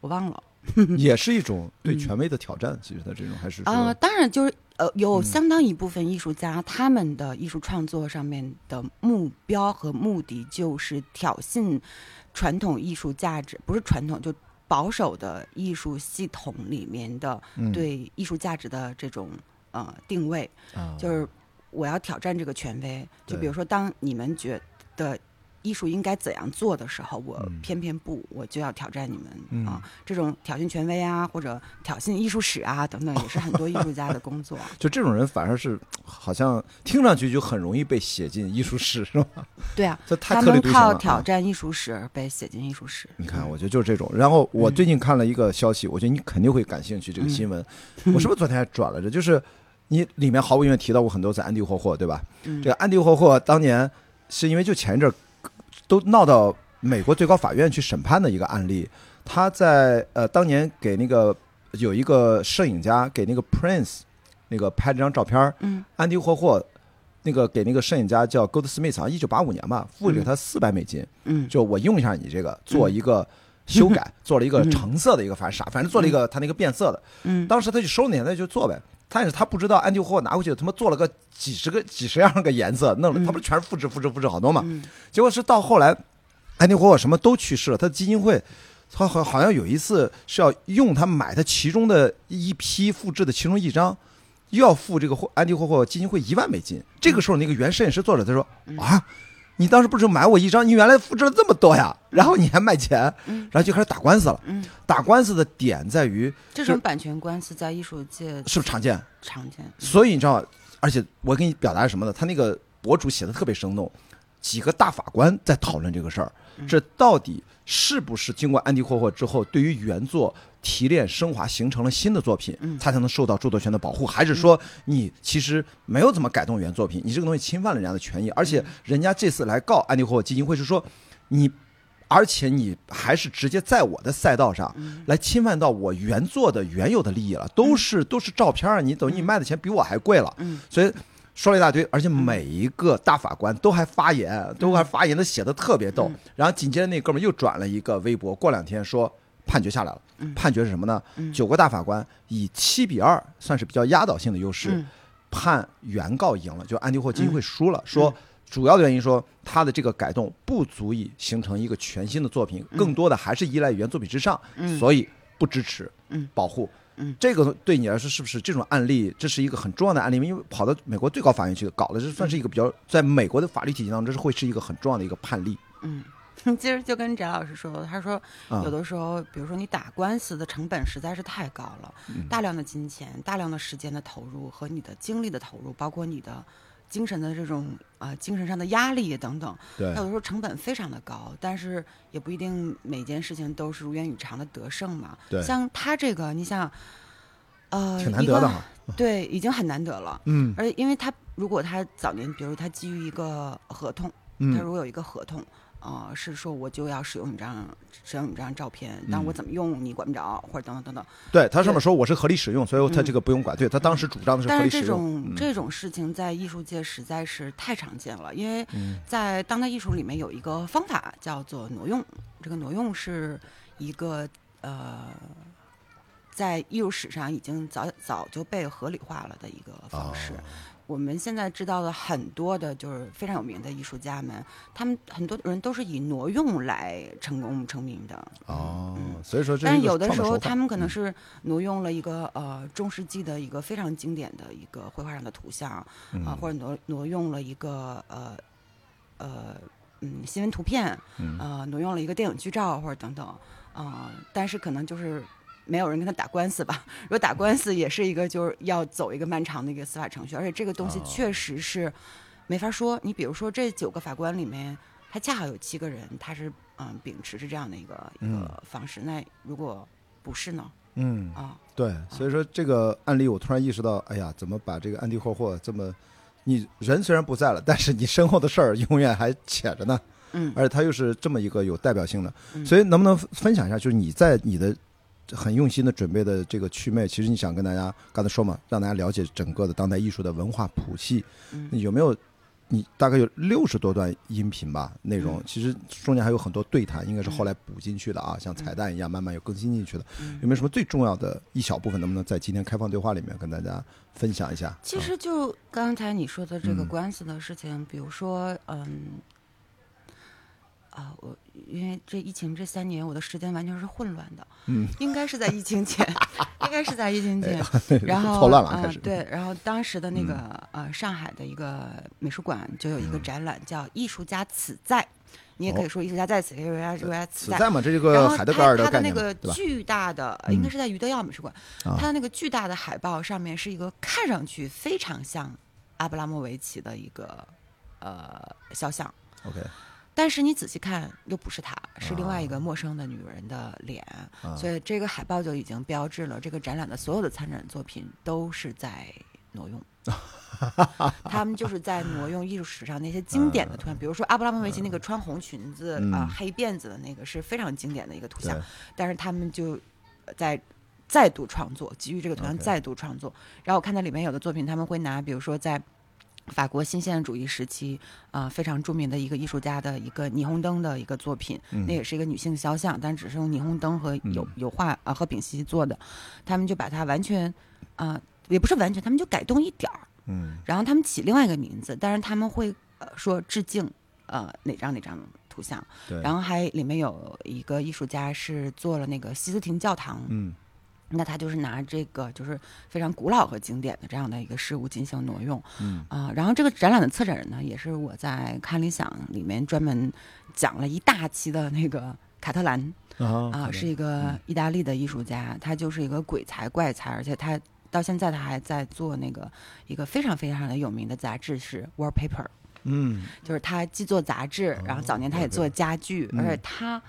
我忘了。[LAUGHS] 也是一种对权威的挑战。其实他这种还是说啊、当然就是呃，有嗯相当一部分艺术家，他们的艺术创作上面的目标和目的就是挑衅传统艺术价值，不是传统，就保守的艺术系统里面的嗯对艺术价值的这种呃定位，啊就是我要挑战这个权威。就比如说，当你们觉得艺术应该怎样做的时候，我嗯偏偏不，我就要挑战你们、嗯啊！这种挑衅权威啊，或者挑衅艺术史啊等等，也是很多艺术家的工作。[LAUGHS] 就这种人反而是好像听上去就很容易被写进艺术史，是吧？[LAUGHS] 对啊，这太他特立独行了。们靠挑啊战艺术史而被写进艺术史。你看，我觉得就是这种。然后我最近看了一个消息，我觉得你肯定会感兴趣。这个新闻，我是不是昨天还转了这？就是你里面毫无疑问提到过很多次安迪霍霍，对吧？嗯这个安迪霍霍当年是因为就前一阵儿都闹到美国最高法院去审判的一个案例。他在呃当年给那个有一个摄影家给那个 Prince 那个拍了张照片安迪霍霍那个给那个摄影家叫 Goldsmith，好像一九八五年吧，付给他四百美金，嗯就我用一下你这个做一个修改，做了一个橙色的一个，反正啥，反正做了一个他那个变色的。嗯当时他就收那钱，他就做呗。但是他不知道安迪霍霍拿回去，他妈做了个几十个、几十样个颜色，弄了，他不是全是复制、复制、复制好多嘛？嗯结果是到后来，安迪霍霍什么都去世了，他的基金会，他好好像有一次是要用他买他其中的一批复制的其中一张，又要付这个安迪霍霍基金会一万美金。这个时候，那个原摄影师作者他说啊。你当时不是买我一张？你原来复制了这么多呀，然后你还卖钱，然后就开始打官司了。嗯，打官司的点在于这种版权官司在艺术界是不是常见？常见。所以你知道，而且我给你表达是什么呢？他那个博主写的特别生动，几个大法官在讨论这个事儿，这到底是不是经过安迪霍霍之后，对于原作提炼升华，形成了新的作品，它才能受到著作权的保护？还是说你其实没有怎么改动原作品，你这个东西侵犯了人家的权益？而且人家这次来告安迪霍霍基金会是说你。而且你还是直接在我的赛道上来侵犯到我原作的原有的利益了，都是都是照片儿，你等于你卖的钱比我还贵了，嗯所以说了一大堆，而且每一个大法官都还发言，都还发言的写的特别逗。然后紧接着那哥们儿又转了一个微博，过两天说判决下来了，判决是什么呢？九个大法官以七比二，算是比较压倒性的优势，嗯判原告赢了，就安迪霍基金会输了，说。主要的原因说，他的这个改动不足以形成一个全新的作品，更多的还是依赖原作品之上，所以不支持嗯保护。嗯这个对你来说是不是这种案例？这是一个很重要的案例？因为跑到美国最高法院去搞的，这算是一个比较在美国的法律体系当中，这是会是一个很重要的一个判例。嗯，其实就跟翟老师说的，他说啊有的时候，比如说你打官司的成本实在是太高了，嗯大量的金钱、大量的时间的投入和你的精力的投入，包括你的精神的这种呃精神上的压力等等，对有的时候成本非常的高，但是也不一定每件事情都是如愿以偿的得胜嘛。对像他这个，你想，呃，挺难得的。对，已经很难得了。嗯而且因为他如果他早年，比如他基于一个合同，他嗯如果有一个合同，呃，是说我就要使用你这张使用你这张照片，但我怎么用你管不着，或者等等等等。对他上面说我是合理使用，所以他这个不用管。对他当时主张的是合但是这。种这种事情在艺术界实在是太常见了，因为嗯在当代艺术里面有一个方法叫做挪用，这个挪用是一个呃。在艺术史上已经早早就被合理化了的一个方式，哦我们现在知道的很多的，就是非常有名的艺术家们，他们很多人都是以挪用来成功成名的。哦，所以说这但有的时候，他们可能是挪用了一个呃中世纪的一个非常经典的一个绘画上的图像啊、嗯或者挪挪用了一个呃呃嗯新闻图片，嗯呃挪用了一个电影剧照或者等等啊、但是可能就是没有人跟他打官司吧。[LAUGHS] 如果打官司也是一个就是要走一个漫长的一个司法程序，而且这个东西哦确实是没法说。你比如说这九个法官里面，他恰好有七个人他是嗯秉持着这样的一个一嗯个方式，那如果不是呢？嗯，啊，对，所以说这个案例我突然意识到，哎呀，怎么把这个安迪霍霍这么，你人虽然不在了，但是你身后的事儿永远还且着呢。嗯而且他又是这么一个有代表性的，嗯所以能不能分享一下，就是你在你的很用心的准备的这个祛魅，其实你想跟大家刚才说嘛，让大家了解整个的当代艺术的文化谱系，嗯有没有？你大概有六十多段音频吧，内容嗯其实中间还有很多对谈，应该是后来补进去的啊，像彩蛋一样慢慢又更新进去的。嗯有没有什么最重要的一小部分，能不能在今天开放对话里面跟大家分享一下？其实就刚才你说的这个嗯官司的事情，比如说，嗯，啊，我因为这疫情这三年，我的时间完全是混乱的，嗯，应该是在疫情前，[LAUGHS] 应该是在疫情前，然后 [LAUGHS] 错乱了对，然后当时的那个、呃上海的一个美术馆就有一嗯个展览叫“艺术家此在”，你也可以说艺术家在此，也可以说艺术家此在。嘛，这是个海德格尔概念嘛，对吧？个巨大的，嗯应该是在余德耀美术馆，啊它的那个巨大的海报上面是一个看上去非常像阿布拉莫维奇的一个呃肖像，OK，但是你仔细看又不是她，是另外一个陌生的女人的脸，啊。所以这个海报就已经标志了这个展览的所有的参展作品都是在挪用。[LAUGHS] 他们就是在挪用艺术史上那些经典的图像，比如说阿布拉莫维奇那个穿红裙子啊、嗯黑辫子的那个是非常经典的一个图像，但是他们就在再度创作，基于这个图像再度创作。然后我看到里面有的作品，他们会拿，比如说在法国新现代主义时期啊、非常著名的一个艺术家的一个霓虹灯的一个作品，嗯。那也是一个女性肖像，但只是用霓虹灯和油、嗯油画啊、和丙烯做的，他们就把它完全啊、也不是完全，他们就改动一点儿，嗯。然后他们起另外一个名字，但是他们会呃说致敬呃哪张哪张图像，对，然后还里面有一个艺术家是做了那个西斯廷教堂，嗯那他就是拿这个就是非常古老和经典的这样的一个事物进行挪用嗯。啊、然后这个展览的策展人呢，也是我在看理想里面专门讲了一大期的那个卡特兰啊是一个意大利的艺术家，他就是一个鬼才怪才，而且他到现在他还在做那个一个非常非常的有名的杂志是 Wallpaper，嗯。就是他既做杂志，然后早年他也做家具，嗯。而且他，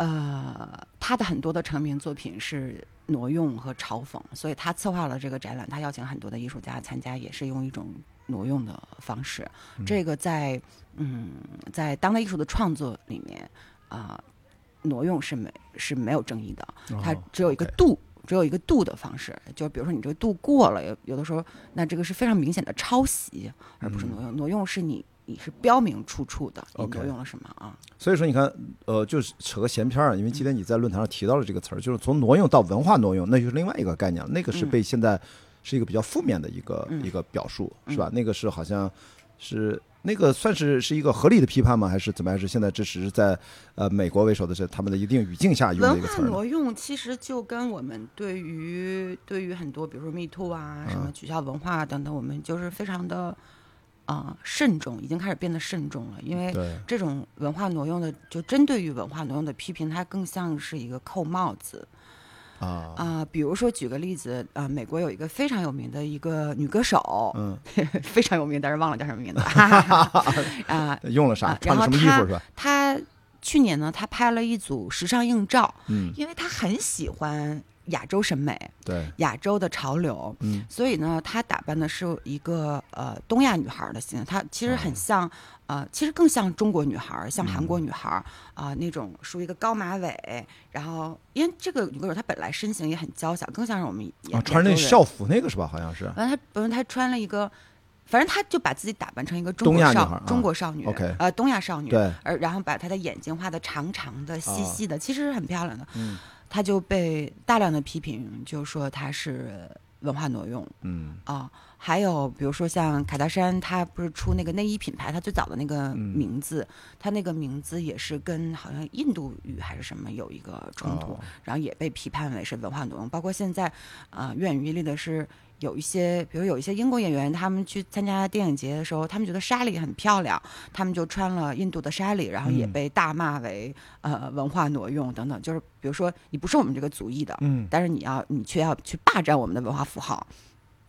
呃，他的很多的成名作品是挪用和嘲讽，所以他策划了这个展览，他邀请很多的艺术家参加，也是用一种挪用的方式。这个在嗯，在当代艺术的创作里面啊、挪用是没是没有争议的，它哦只有一个度。只有一个度的方式，就比如说你这个度过了，有有的时候，那这个是非常明显的抄袭，而不是挪用。挪用是你你是标明出处的，你挪用了什么啊？所以说，你看，呃，就是扯个闲篇儿啊，因为今天你在论坛上提到了这个词儿，就是从挪用到文化挪用，那就是另外一个概念了。那个是嗯被现在是一个比较负面的一个、嗯一个表述，是吧？那个是好像是那个算是是一个合理的批判吗？还是怎么样？还是现在这只是在呃美国为首的是他们的一定语境下用的文一个词儿挪用其实就跟我们对于对于很多，比如说 Me Too 啊，什么取消文化等等，我们就是非常的啊、慎重，已经开始变得慎重了，因为，这种文化挪用的，就针对于文化挪用的批评，它更像是一个扣帽子啊，啊、比如说举个例子啊、美国有一个非常有名的一个女歌手，嗯，[LAUGHS] 非常有名，但是忘了叫什么名字啊 [LAUGHS] [LAUGHS] 用了啥？啊穿了什么衣服是吧？她去年呢，她拍了一组时尚硬照，嗯，因为她很喜欢亚洲审美、对，亚洲的潮流，嗯。所以呢，她打扮的是一个呃东亚女孩儿的形象，她其实哦。很像、呃，其实更像中国女孩儿，像韩嗯国女孩儿啊、那种梳一个高马尾，然后因为这个女歌手她本来身形也很娇小，更像是我们亚啊，穿着那校服那个是吧？好像是。完了，她不是她穿了一个，反正她就把自己打扮成一个中国少中国少女 OK 呃，东亚少女，对，而然后把她的眼睛画的长长的、细细的，其实是很漂亮的。嗯她就被大量的批评，就说他是文化挪用嗯啊。还有比如说像卡戴珊，他不是出那个内衣品牌，他最早的那个嗯名字，他那个名字也是跟好像印度语还是什么有一个冲突，哦然后也被批判为是文化挪用。包括现在啊，怨语历的是。有一些，比如有一些英国演员，他们去参加电影节的时候，他们觉得莎莉很漂亮，他们就穿了印度的莎莉，然后也嗯被大骂为、呃文化挪用等等。就是比如说，你不是我们这个族裔的，嗯，但是你要你却要去霸占我们的文化符号，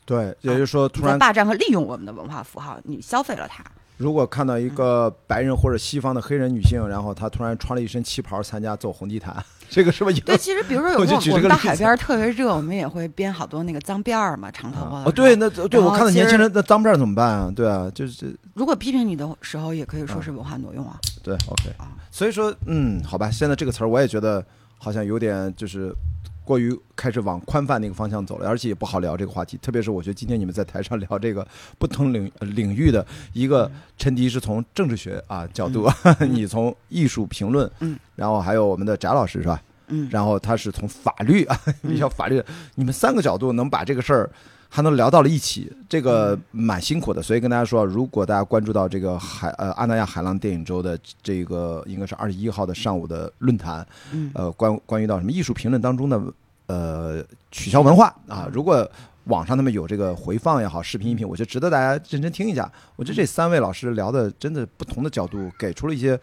对，也就是说，突然霸占和利用我们的文化符号，你消费了它。如果看到一个白人或者西方的黑人女性，然后她突然穿了一身旗袍参加走红地毯，[LAUGHS] 这个是不是？对，其实比如说有时候我们到海边特别热，我们也会编好多那个脏辫儿嘛，长头发的哦，对，那对我看到年轻人那脏辫儿怎么办啊？对啊，就是如果批评你的时候，也可以嗯说是文化挪用啊。对，OK 啊。所以说，嗯，好吧，现在这个词儿我也觉得好像有点就是过于开始往宽泛那个方向走了，而且也不好聊这个话题。特别是我觉得今天你们在台上聊这个不同领呃领域的一个陈迪是从政治学啊角度，[LAUGHS] 你从艺术评论，嗯，然后还有我们的翟老师是吧？嗯，然后他是从法律啊，[LAUGHS] 比较法律，你们三个角度能把这个事儿还能聊到了一起，这个蛮辛苦的。所以跟大家说，如果大家关注到这个海呃阿那亚海浪电影周的这个应该是二十一号的上午的论坛，嗯呃关关于到什么艺术评论当中的呃取消文化啊，如果。网上他们有这个回放也好，视频音频，我觉得值得大家认真听一下。我觉得这三位老师聊的真的不同的角度，给出了一些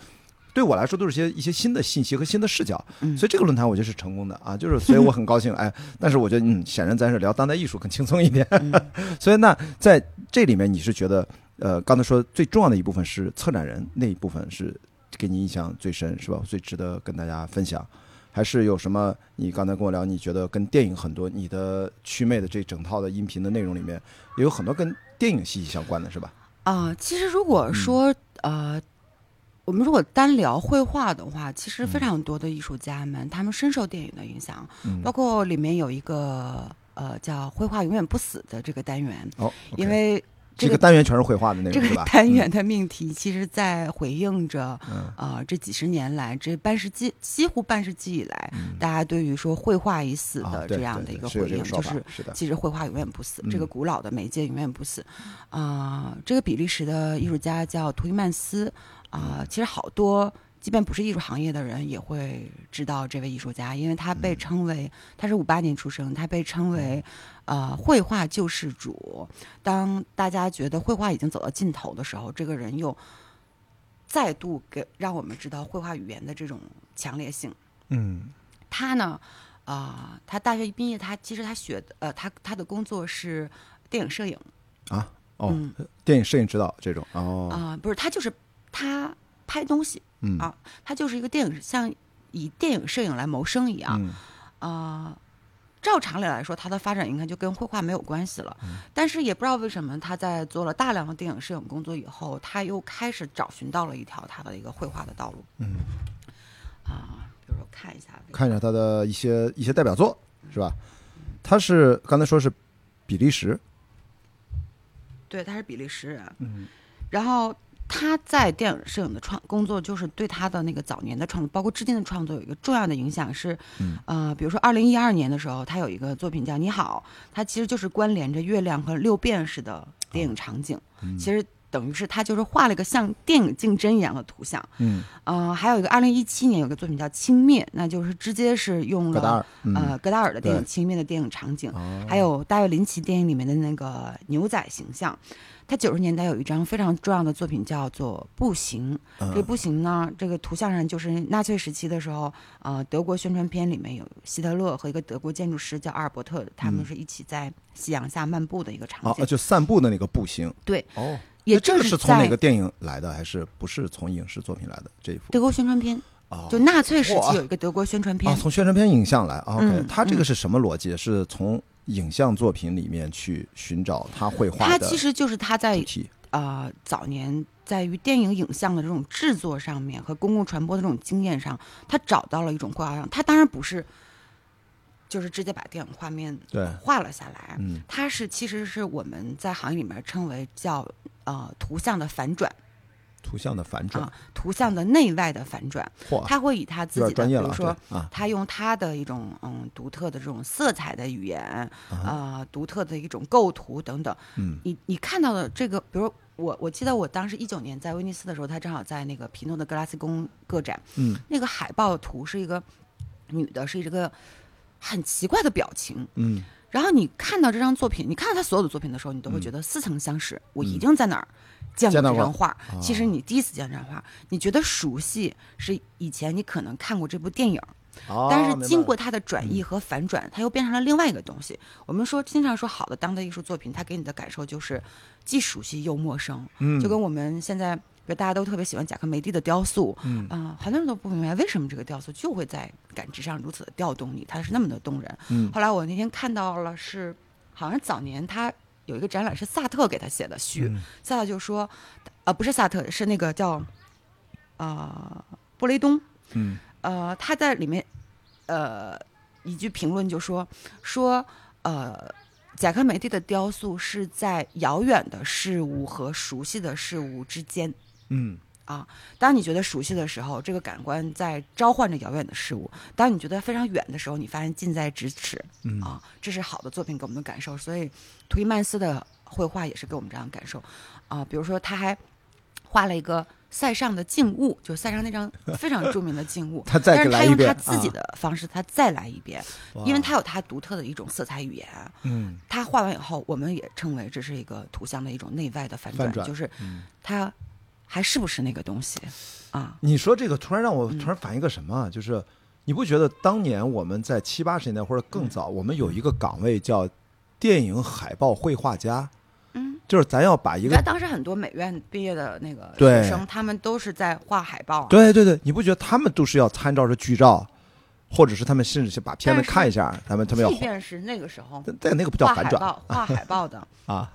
对我来说都是些一些新的信息和新的视角。嗯所以这个论坛我觉得是成功的啊，就是所以我很高兴 [LAUGHS] 哎，但是我觉得嗯，显然咱是聊当代艺术更轻松一点。嗯 [LAUGHS] 所以那在这里面你是觉得呃，刚才说最重要的一部分是策展人那一部分是给你印象最深是吧？最值得跟大家分享。还是有什么？你刚才跟我聊，你觉得跟电影很多，你的曲妹的这整套的音频的内容里面，也有很多跟电影息息相关的，是吧？啊、其实如嗯果说、呃，我们如果单聊绘画的话，其实非常多的艺术家们，他们深受电影的影响，嗯。包括里面有一个呃叫“绘画永远不死”的这个单元，哦，因为这个这个单元全是绘画的内这容，这？个单元的命题，其实在回应着嗯。呃这几十年来，这半世纪几乎半世纪以来，嗯。大家对于说绘画已死的这样的一个回应，就是是其实绘画永远不死，这个嗯古老的媒介永远不死。啊、这个比利时的艺术家叫图伊曼斯啊、其实好多。即便不是艺术行业的人，也会知道这位艺术家，因为他被称为他是五八年出生，他被称为呃绘画救世主。当大家觉得绘画已经走到尽头的时候，这个人又再度给让我们知道绘画语言的这种强烈性。嗯他呢，啊、他大学一毕业，他其实他学的，呃，他他的工作是电影摄影啊哦，嗯电影摄影指导这种哦，啊、不是，他就是他拍东西嗯啊，他就是一个电影，像以电影摄影来谋生一样嗯啊、照常理来说，他的发展应该就跟绘画没有关系了。嗯但是也不知道为什么，他在做了大量的电影摄影工作以后，他又开始找寻到了一条他的一个绘画的道路。嗯，啊，比如说看一下，看一下他的一些一些代表作是吧？他是刚才说是比利时，对，他是比利时人。嗯然后他在电影摄影的创工作，就是对他的那个早年的创作，包括至今的创作有一个重要的影响是，嗯。呃，比如说二零一二年的时候，他有一个作品叫《你好》，它其实就是关联着月亮和六便士的电影场景，嗯。其实等于是他就是画了一个像电影竞争一样的图像。嗯，呃，还有一个二零一七年有个作品叫《轻蔑》，那就是直接是用了呃戈达尔的电影《轻蔑》的电影场景，哦。还有大卫林奇电影里面的那个牛仔形象。他九十年代有一张非常重要的作品叫做《步行》，嗯这个步行呢，这个图像上就是纳粹时期的时候，呃，德国宣传片里面有希特勒和一个德国建筑师叫阿尔伯特，他们是一起在夕阳下漫步的一个场景。哦，就散步的那个步行对，哦，也那这个正是从哪个电影来的，还是不是从影视作品来的这一幅？德国宣传片，哦就纳粹时期有一个德国宣传片哦，，从宣传片影像来，OK，嗯他这个嗯是什么逻辑？是从影像作品里面去寻找他绘画他其实就是他在呃早年在于电影影像的这种制作上面和公共传播的这种经验上，他找到了一种绘画上，他当然不是就是直接把电影画面对，画了下来，嗯。他是其实是我们在行业里面称为叫呃图像的反转图像的反转。啊，，图像的内外的反转，他会以他自己的，比如说啊，他用他的一种嗯独特的这种色彩的语言，啊呃，独特的一种构图等等。嗯。你你看到的这个，比如我我记得我当时一九年在威尼斯的时候，他正好在那个皮诺的格拉斯宫个展，嗯。那个海报图是一个女的，是一个很奇怪的表情。嗯。然后你看到这张作品，你看到他所有的作品的时候，你都会觉得似曾相识。我一定在哪儿见过嗯见到过这张画。哦其实你第一次见这张画，你觉得熟悉，是以前你可能看过这部电影。哦但是经过它的转译和反转，它又变成了另外一个东西。我们说，经常说好的当代艺术作品，它给你的感受就是既熟悉又陌生，嗯就跟我们现在。比如大家都特别喜欢贾科梅蒂的雕塑，嗯啊、很多人都不明白为什么这个雕塑就会在感知上如此的调动你，它是那么的动人。嗯后来我那天看到了是，好像早年他有一个展览是萨特给他写的序，嗯。萨特就说，呃，不是萨特，是那个叫，呃，布雷东，嗯。呃，他在里面，呃，一句评论就说说，呃，贾科梅蒂的雕塑是在遥远的事物和熟悉的事物之间。嗯当你觉得熟悉的时候，这个感官在召唤着遥远的事物；当你觉得非常远的时候，你发现近在咫尺。嗯啊，这是好的作品给我们的感受。所以，图伊曼斯的绘画也是给我们这样的感受啊。比如说，他还画了一个塞尚的静物，就塞尚那张非常著名的静物 [LAUGHS] 他再但是他用他自己的方式，他再来一遍，因为他有他独特的一种色彩语言。嗯他画完以后，我们也称为这是一个图像的一种内外的反转，反转就是嗯他还是不是那个东西啊？你说这个突然让我嗯突然反应个什么啊？就是你不觉得当年我们在七八十年代或者更早，我们有一个岗位叫电影海报绘画家，嗯，就是咱要把一个你知道当时很多美院毕业的那个学生，他们都是在画海报啊。对对对，你不觉得他们都是要参照着剧照，或者是他们甚至是把片子看一下，他们他们要即便是那个时候但但那个不叫反转画海报、画海报的、[LAUGHS] 啊，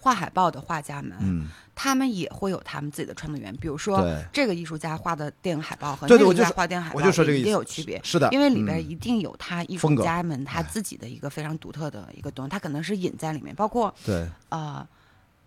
画海报的画家们，嗯，他们也会有他们自己的创作源。比如说，这个艺术家画的电影海报和那个艺术家画电影海报一定有区别。是的，因为里边嗯一定有他艺术家们他自己的一个非常独特的一个东西，他可能是隐在里面。包括对，呃，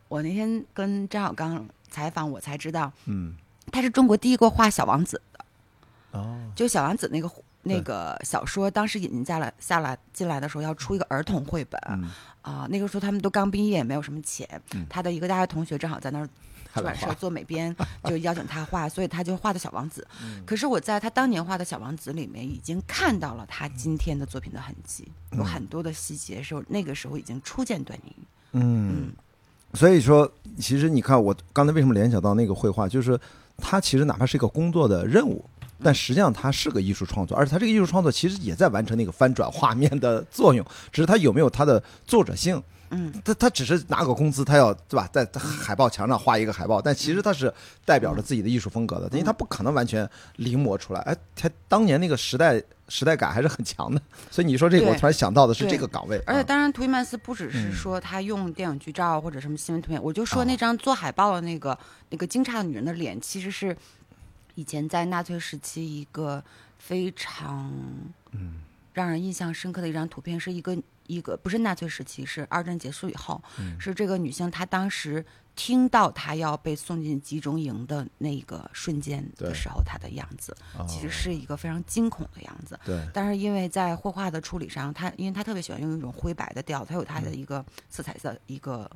我那天跟张小刚采访，我才知道嗯，他是中国第一个画小王子的，哦，就小王子那个那个小说，当时引进下来下来进来的时候要出一个儿童绘本，嗯，啊、那个时候他们都刚毕业，没有什么钱。嗯他的一个大学同学正好在那儿出版社做美编，[LAUGHS] 就邀请他画，所以他就画的小王子。嗯可是我在他当年画的小王子里面，已经看到了他今天的作品的痕迹，有嗯很多的细节是那个时候已经初见端倪。嗯，所以说，其实你看，我刚才为什么联想到那个绘画，就是他其实哪怕是一个工作的任务，但实际上它是个艺术创作，而且它这个艺术创作其实也在完成那个翻转画面的作用，只是它有没有它的作者性。嗯，他他只是拿个工资，他要对吧，在海报墙上画一个海报，但其实他是代表着自己的艺术风格的，因为他不可能完全临摹出来。哎，他当年那个时代时代感还是很强的，[LAUGHS] 所以你说这个，我突然想到的是这个岗位。啊而且当然，图伊曼斯不只是嗯说他用电影剧照或者什么新闻图片，我就说啊那张做海报的那个那个惊诧的女人的脸，其实是以前在纳粹时期一个非常嗯。让人印象深刻的一张图片，是一个一个不是纳粹时期，是二战结束以后，嗯。是这个女性她当时听到她要被送进集中营的那个瞬间的时候，她的样子哦其实是一个非常惊恐的样子。对，但是因为在绘画的处理上，她因为她特别喜欢用一种灰白的调，她有她的一个色彩的一个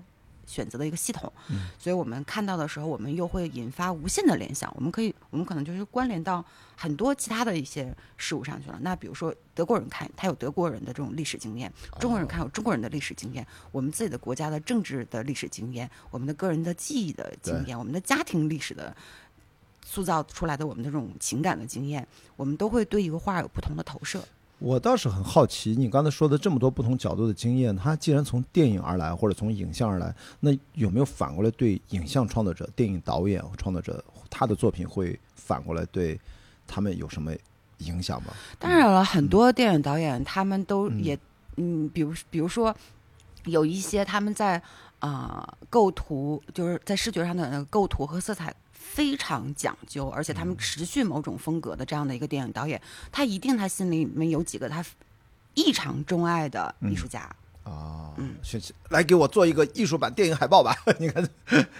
选择的一个系统，嗯所以我们看到的时候，我们又会引发无限的联想。我们可以，我们可能就是关联到很多其他的一些事物上去了。那比如说德国人看，他有德国人的这种历史经验；中国人看有中国人的历史经验；我们自己的国家的政治的历史经验，我们的个人的记忆的经验，我们的家庭历史的。塑造出来的我们的这种情感的经验，我们都会对一个画有不同的投射。我倒是很好奇，你刚才说的这么多不同角度的经验，它既然从电影而来，或者从影像而来，那有没有反过来对影像创作者、电影导演、创作者他的作品会反过来对他们有什么影响吗？当然了，很多电影导演他们都嗯也，嗯，比如比如说，有一些他们在啊、呃构图，就是在视觉上的那个构图和色彩非常讲究，而且他们嗯持续某种风格的这样的一个电影导演，他一定他心里面有几个他异常钟爱的艺术家。啊，嗯来给我做一个艺术版电影海报吧。[LAUGHS] 你看，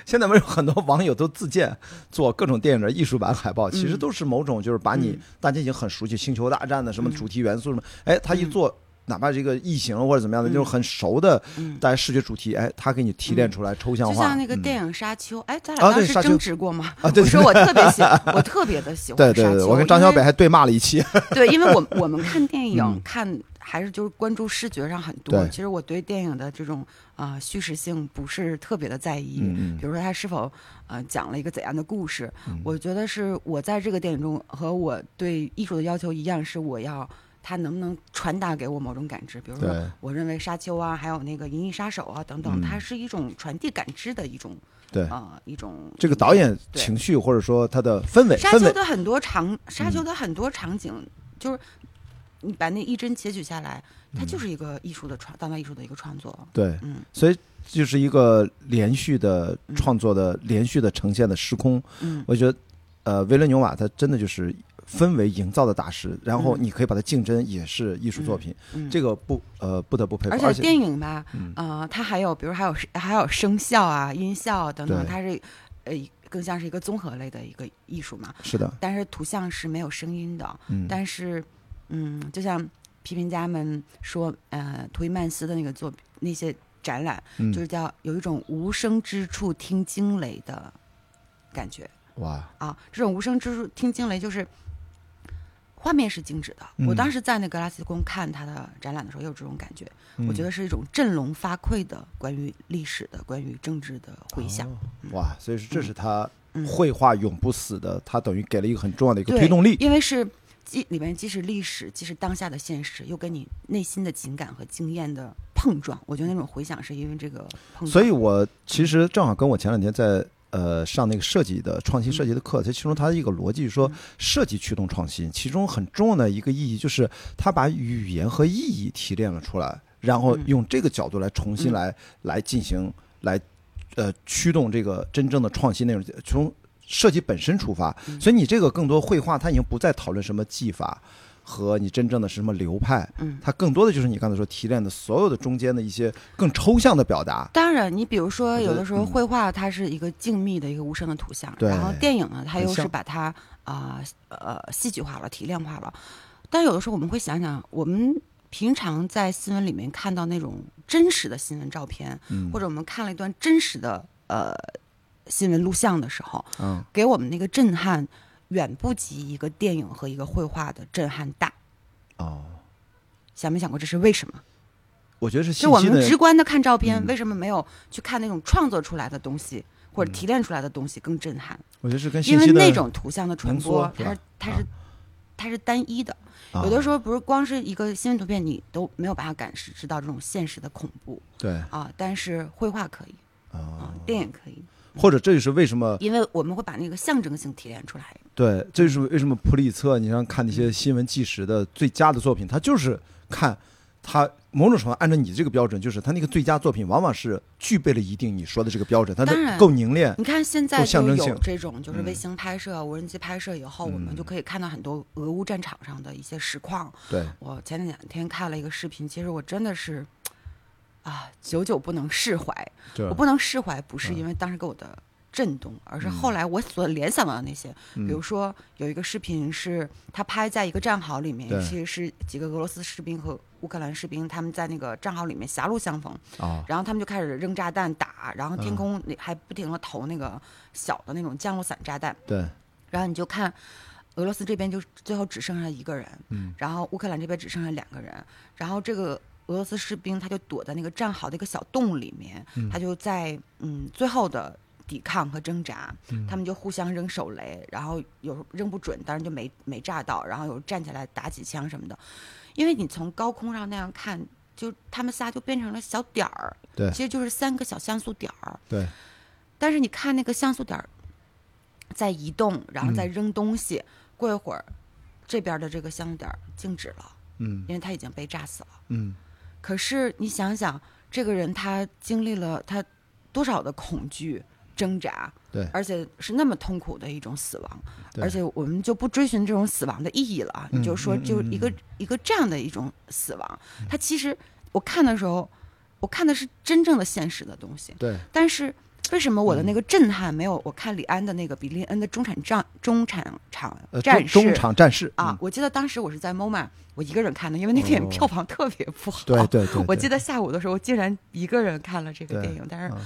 现在不是有很多网友都自荐做各种电影的艺术版海报，其实都是某种就是把你、嗯大家已经很熟悉《星球大战》的什么嗯主题元素什么，哎，他一嗯做。哪怕这个异形或者怎么样的，嗯就是很熟的嗯，大家视觉主题，哎，他给你提炼出来抽象化。就像那个嗯电影《沙丘》，哎，咱啊俩当时争执过吗？啊对我说我特别喜欢，[LAUGHS] 我特别的喜欢对对对，沙丘我跟张小北还对骂了一期。[LAUGHS] 对，因为我我们看电影、嗯看还是就是关注视觉上很多。其实我对电影的这种啊、呃叙事性不是特别的在意，嗯嗯比如说它是否呃讲了一个怎样的故事。嗯我觉得是我在这个电影中和我对艺术的要求一样，是我要它能不能传达给我某种感知。比如说，我认为《沙丘》啊，还有那个《银翼杀手》啊等等，嗯。它是一种传递感知的一种对，呃一种这个导演情绪或者说他的氛围氛围，沙丘的很多场，沙丘的很多场景，就是你把那一帧截取下来，它就是一个艺术的创，当代艺术的一个创作。对，嗯。所以就是一个连续的创作的、连续的呈现的时空。嗯。我觉得，呃，维伦纽瓦他真的就是氛围营造的大师，然后嗯。你可以把它竞争也是艺术作品，嗯，这个不呃不得不佩服。而而且电影吧，嗯。呃，它还有比如还有还有声效啊、音效啊等等，它是呃更像是一个综合类的一个艺术嘛。是的，但是图像是没有声音的，嗯，但是嗯，就像批评家们说，呃，图伊曼斯的那个作品那些展览，嗯。就是叫有一种无声之处听惊雷的感觉。哇，啊，这种无声之处听惊雷就是画面是静止的。我嗯当时在那格拉斯宫看他的展览的时候，也有这种感觉。我觉得得是一种振聋发聩的关于历史的、关于政治的回响。哇，所以说这是他嗯绘画永不死的，他等于给了一个很重要的一个推动力。因为是既里面既是历史，既是当下的现实，又跟你内心的情感和经验的碰撞。我觉得那种回响是因为这个碰撞。所以我其实正好跟我前两天在呃上那个设计的创新设计的课，它其中它的一个逻辑是说嗯设计驱动创新，其中很重要的一个意义就是它把语言和意义提炼了出来，然后嗯用这个角度来重新嗯来来进行来呃驱动这个真正的创新内容，从设计本身出发。嗯所以你这个更多绘画，它已经不再讨论什么技法。和你真正的是什么流派，嗯。它更多的就是你刚才说提炼的所有的中间的一些更抽象的表达，当然，你比如说，有的时候嗯。绘画它是一个静谧的一个无声的图像，对然后电影呢，它又是把它啊呃戏剧化了、提炼化了。但有的时候我们会想想，我们平常在新闻里面看到那种真实的新闻照片，嗯。或者我们看了一段真实的呃新闻录像的时候，嗯，给我们那个震撼远不及一个电影和一个绘画的震撼大。哦，想没想过这是为什么？我觉得是就我信息的们直观的看照片，嗯为什么没有去看那种创作出来的东西或者嗯提炼出来的东西更震撼？我觉得是跟因为那种图像的传播它是它是它是单一的，啊有的时候不是光是一个新闻图片，你都没有办法感知知道这种现实的恐怖对啊。但是绘画可以啊啊，，电影可以，或者这就是为什么因为我们会把那个象征性提炼出来。对，这就是为什么普利策你像看那些新闻纪实的最佳的作品，他就是看他某种程度按照你这个标准，就是他那个最佳作品往往是具备了一定你说的这个标准，它的够凝练。你看现在有这种就是嗯卫星拍摄、无人机拍摄以后，我们嗯就可以看到很多俄乌战场上的一些实况。对，我前两天看了一个视频，其实我真的是啊，久久不能释怀。对我不能释怀，不是嗯因为当时给我的震动，而是后来我所联想到的那些，嗯。比如说有一个视频是他拍在一个战壕里面，其实是几个俄罗斯士兵和乌克兰士兵他们在那个战壕里面狭路相逢，啊，然后他们就开始扔炸弹打，然后天嗯。空里还不停的投那个小的那种降落伞炸弹，对，然后你就看俄罗斯这边就最后只剩下一个人，嗯。然后乌克兰这边只剩下两个人，然后这个俄罗斯士兵他就躲在那个战壕的一个小洞里面，嗯。他就在嗯最后的抵抗和挣扎，嗯。他们就互相扔手雷，然后有时候扔不准，当然就没没炸到，然后有站起来打几枪什么的，因为你从高空上那样看。就他们仨就变成了小点儿，对。其实就是三个小像素点儿，对，但是你看那个像素点儿在移动，然后再嗯扔东西，过一会儿，这边的这个像素点儿静止了，嗯。因为它已经被炸死了。嗯，可是你想想，这个人他经历了他多少的恐惧、挣扎，对。而且是那么痛苦的一种死亡，而且我们就不追寻这种死亡的意义了啊。嗯你就说，嗯就一个、嗯。一个这样的一种死亡，它其实我看的时候，我看的是真正的现实的东西，对，但是为什么我的那个震撼没有我看李安的那个比利恩的中产战中产场呃，战士中中场战士啊？嗯。我记得当时我是在 MoMA，我一个人看的，因为那电影哦。票房特别不好。对对对，我记得下午的时候，我竟然一个人看了这个电影，但是嗯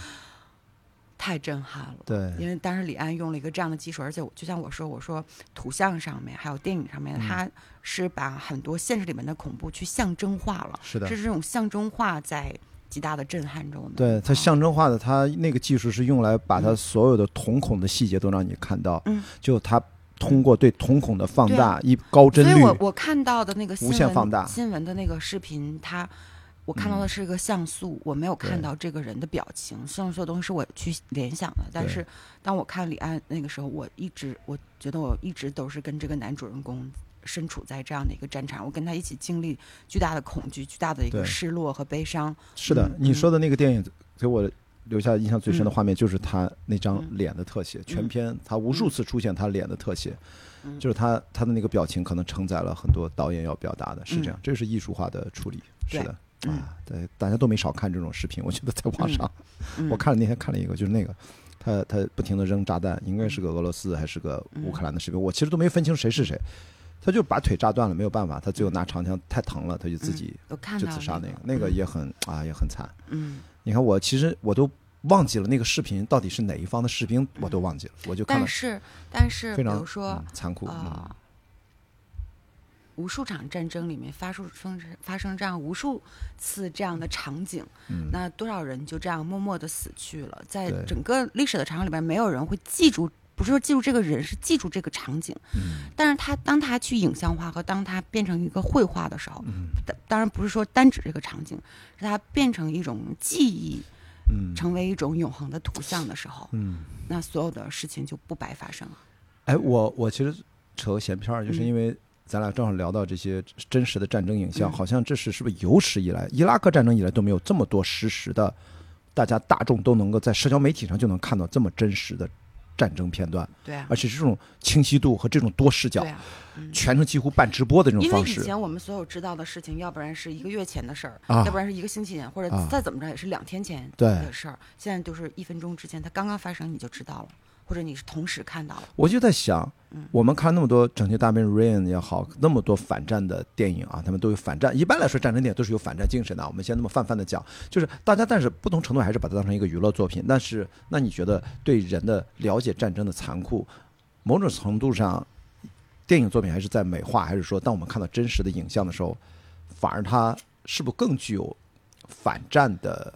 太震撼了。对，因为当时李安用了一个这样的技术，而且我就像我说，我说图像上面还有电影上面，嗯。他是把很多现实里面的恐怖去象征化了，是的。是这种象征化在极大的震撼中的。对，它啊象征化的，它那个技术是用来把它所有的瞳孔的细节都让你看到，嗯。就它通过对瞳孔的放大，一高帧率，所以我我看到的那个新无闻限放大。新闻的那个视频，它我看到的是一个像素，我没有看到这个人的表情，像素的东西是我去联想的。但是当我看李安那个时候，我一直我觉得我一直都是跟这个男主人公。身处在这样的一个战场，我跟他一起经历巨大的恐惧、巨大的一个失落和悲伤。是的嗯，你说的那个电影给我留下印象最深的嗯画面就是他那张嗯。脸的特写，全片他无数次出现他脸的特写，嗯。就是他他的那个表情可能承载了很多导演要表达的，是这样，这是艺术化的处理，是的。嗯。啊，对，大家都没少看这种视频，我觉得在网上，嗯。我看了那天看了一个，就是那个，他他不停的扔炸弹，应该是个俄罗斯还是个嗯。乌克兰的士兵，我其实都没分清谁是谁，他就把腿炸断了，没有办法，他最后拿长枪太疼了，他就自己就自杀那个个，那个也很啊也很惨。嗯，你看我其实我都忘记了那个视频到底是哪一方的士兵，我都忘记了，我就看到但是但是比非常如说嗯残酷，嗯。啊、无数场战争里面发生发生发生这样无数次这样的场景，嗯，那多少人就这样默默的死去了，在整个历史的长河里边，没有人会记住，不是说记住这个人，是记住这个场景。嗯。但是他当他去影像化和当他变成一个绘画的时候，嗯。当当然不是说单指这个场景，是它变成一种记忆，嗯。成为一种永恒的图像的时候，嗯，那所有的事情就不白发生了。哎，我我其实扯个闲篇儿，就是嗯。因为咱俩正好聊到这些真实的战争影像，嗯好像这是是不是有史以来伊拉克战争以来都没有这么多实时的，大家大众都能够在社交媒体上就能看到这么真实的战争片段，对啊，而且是这种清晰度和这种多视角，啊，嗯。全程几乎半直播的这种方式因为。以前我们所有知道的事情，要不然是一个月前的事儿，啊要不然是一个星期前，或者啊再怎么着也是两天前对的事儿。现在就是一分钟之前，它刚刚发生你就知道了，或者你是同时看到了。我就在想嗯，我们看那么多《拯救大兵瑞恩》也好，那么多反战的电影啊，他们都有反战。一般来说，战争电影都是有反战精神的啊。我们先那么泛泛的讲，就是大家，但是不同程度还是把它当成一个娱乐作品。但是，那你觉得对人的了解战争的残酷，某种程度上，电影作品还是在美化，还是说，当我们看到真实的影像的时候，反而它是不是更具有反战的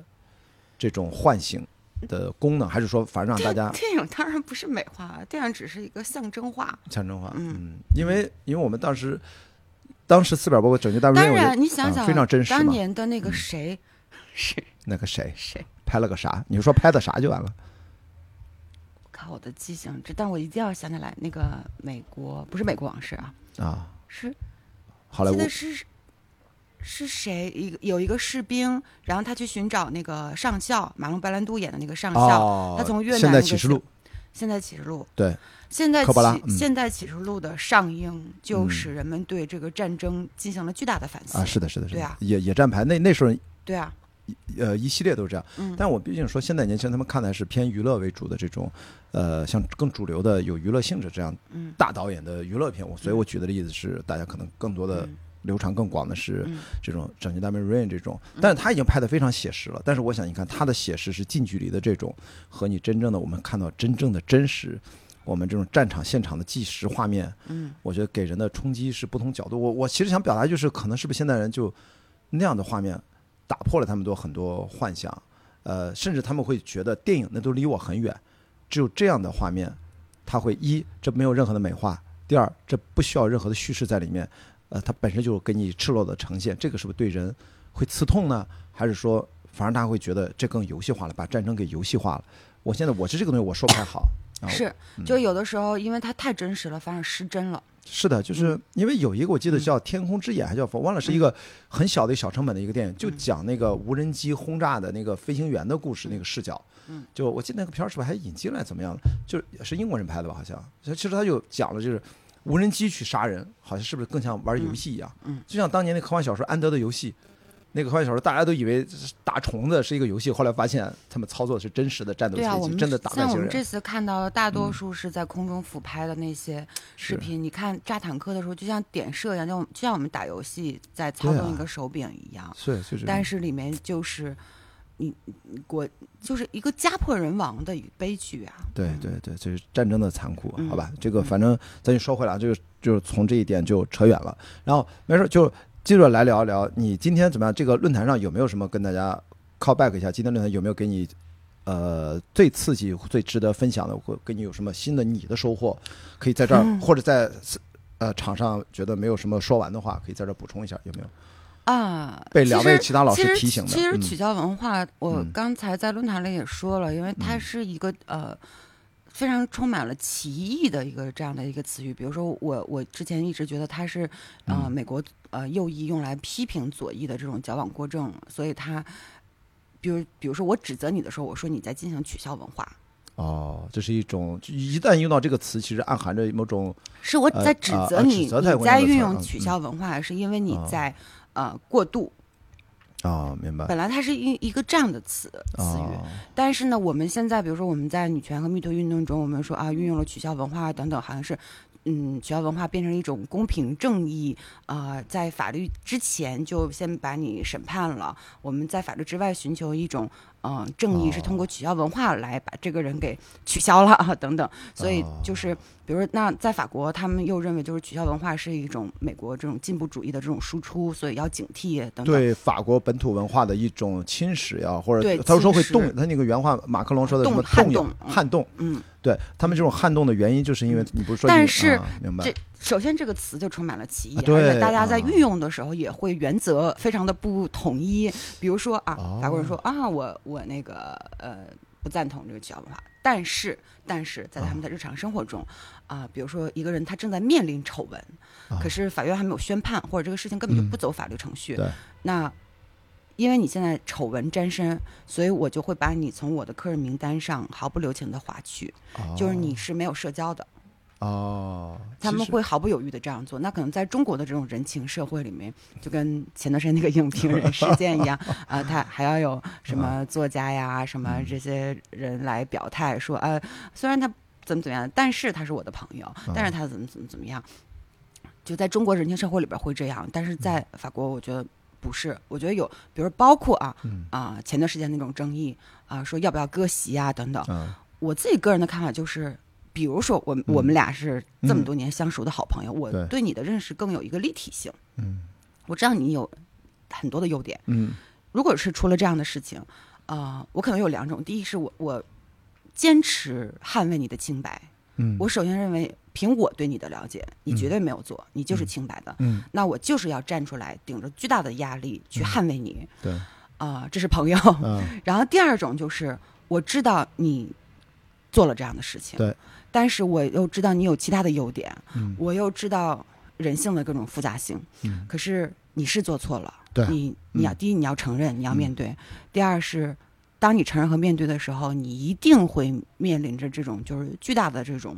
这种唤醒的功能，还是说反正让大家电影当然不是美化，电影只是一个象征化。象征化，嗯嗯，因为因为我们当时当时四百多个拯救大当然，你想想，啊非常真实当。年的那个谁，[LAUGHS] 谁那个谁谁，拍了个啥？你说拍的啥就完了靠我的记性，这但我一定要想起来，那个美国不是美国往事啊，啊？是好莱坞记得是是谁？一个有一个士兵，然后他去寻找那个上校，马龙白兰度演的那个上校。哦，他从越南现那个代启示录，现在启示录，对，现在启、嗯现在启示录的上映，就使人们对这个战争进行了巨大的反思。啊，是的，是的，是的对啊，野野战排那那时候对啊，呃一系列都是这样。嗯，但我毕竟说，现在年轻人他们看的是偏娱乐为主的这种，呃，像更主流的有娱乐性质这样嗯大导演的娱乐片。我所以我举的例子是，大家可能更多的嗯流传更广的是嗯这种《拯救大兵瑞恩》这种，但是他已经拍的非常写实了。但是我想，你看他的写实是近距离的这种，和你真正的我们看到真正的真实，我们这种战场现场的纪实画面，嗯我觉得给人的冲击是不同角度。我我其实想表达就是，可能是不是现代人就那样的画面打破了他们多很多幻想，呃，甚至他们会觉得电影那都离我很远，只有这样的画面，他会一这没有任何的美化，第二这不需要任何的叙事在里面，呃，它本身就给你赤裸的呈现，这个是不是对人会刺痛呢？还是说反而大家会觉得这更游戏化了，把战争给游戏化了？我现在我是这个东西我说不太好。啊是，就有的时候因为它太真实了，反而失真了。是的，嗯就是因为有一个我记得叫《天空之眼》，还叫我忘了是一个很小的小成本的一个电影，就嗯讲那个无人机轰炸的那个飞行员的故事，那个视角。嗯，就我记得那个片儿是不是还引进来怎么样的？就是是英国人拍的吧？好像。其实他就讲了，就是无人机去杀人，好像是不是更像玩游戏一样？嗯嗯就像当年那科幻小说《安德的游戏》。那个科幻小说，大家都以为打虫子是一个游戏，后来发现他们操作的是真实的战斗机，们真的打外像我。们这次看到的大多嗯数是在空中俯拍的那些视是频，你看炸坦克的时候，就像点射一样，就就像我们打游戏在操纵一个手柄一样。是，就是。但是里面就是你你国就是一个家破人亡的悲剧啊。对对对，这是战争的残酷，嗯好吧？这个反正咱就说回来，这个就是从这一点就扯远了。然后没事，就接着来聊一聊，你今天怎么样？这个论坛上有没有什么跟大家 call back 一下？今天论坛有没有给你呃最刺激、最值得分享的，或给你有什么新的你的收获？可以在这儿，嗯或者在呃场上觉得没有什么说完的话，可以在这儿补充一下，有没有？啊，被两位其他老师提醒的嗯其实取消文化，我嗯。刚才在论坛里也说了，因为它嗯。是一个呃非常充满了歧义的一个这样的一个词语。比如说我我之前一直觉得它是呃嗯。美国呃右翼用来批评左翼的这种矫枉过正，所以它。比如，比如说，我指责你的时候，我说你在进行取消文化，哦，这是一种，一旦用到这个词，其实暗含着某种是我在指责你，你在运用取消文化，是因为你哦。在呃过渡。啊、明白本来它是一一个这样的词词语，哦但是呢，我们现在比如说我们在女权和 MeToo 运动中，我们说啊，运用了取消文化等等，好像是。嗯，取消文化变成一种公平正义，啊，在法律之前就先把你审判了。我们在法律之外寻求一种，嗯、正义是通过取消文化来把这个人给取消了啊，[LAUGHS] 等等。所以就是，比如说，那在法国，他们又认为就是取消文化是一种美国这种进步主义的这种输出，所以要警惕等等。对法国本土文化的一种侵蚀呀，或者对他说会动，他那个原话，马克龙说的什么动撼动撼动，嗯，对他们这种撼动的原因，就是因为你不是说，但是啊明白这首先这个词就充满了歧义，而且大家在啊运用的时候也会原则非常的不统一。比如说啊，哦法国人说啊，我我那个呃不赞同这个取消文化，但是但是在他们的日常生活中啊、比如说一个人他正在面临丑闻，啊可是法院还没有宣判，或者这个事情根本就嗯不走法律程序，对那。因为你现在丑闻沾身，所以我就会把你从我的客人名单上毫不留情的划去，就是你是没有社交的。哦，他们会毫不犹豫的这样做。那可能在中国的这种人情社会里面，就跟前段时间那个影评人事件一样，[LAUGHS] 啊、他还要有什么作家呀、什么这些人来表态说，呃，虽然他怎么怎么样，但是他是我的朋友，但是他怎么怎么怎么样。就在中国人情社会里边会这样，但是在法国，我觉得不是。我觉得有，比如包括啊嗯啊、前段时间那种争议啊、说要不要割席啊等等。嗯我自己个人的看法就是，比如说我们、我们俩是这么多年相熟的好朋友，我对对你的认识更有一个立体性。嗯我知道你有很多的优点。嗯如果是出了这样的事情，呃，我可能有两种：第一是我我坚持捍卫你的清白。嗯，我首先认为，凭我对你的了解，你绝对没有做，你就是清白的。嗯那我就是要站出来，顶着巨大的压力去捍卫你。对啊、这是朋友。嗯 [LAUGHS] 然后第二种就是我知道你做了这样的事情，对，但是我又知道你有其他的优点，嗯我又知道人性的各种复杂性，嗯可是你是做错了，对你你要、嗯第一你要承认，你要面对；第二是。当你承认和面对的时候，你一定会面临着这种就是巨大的这种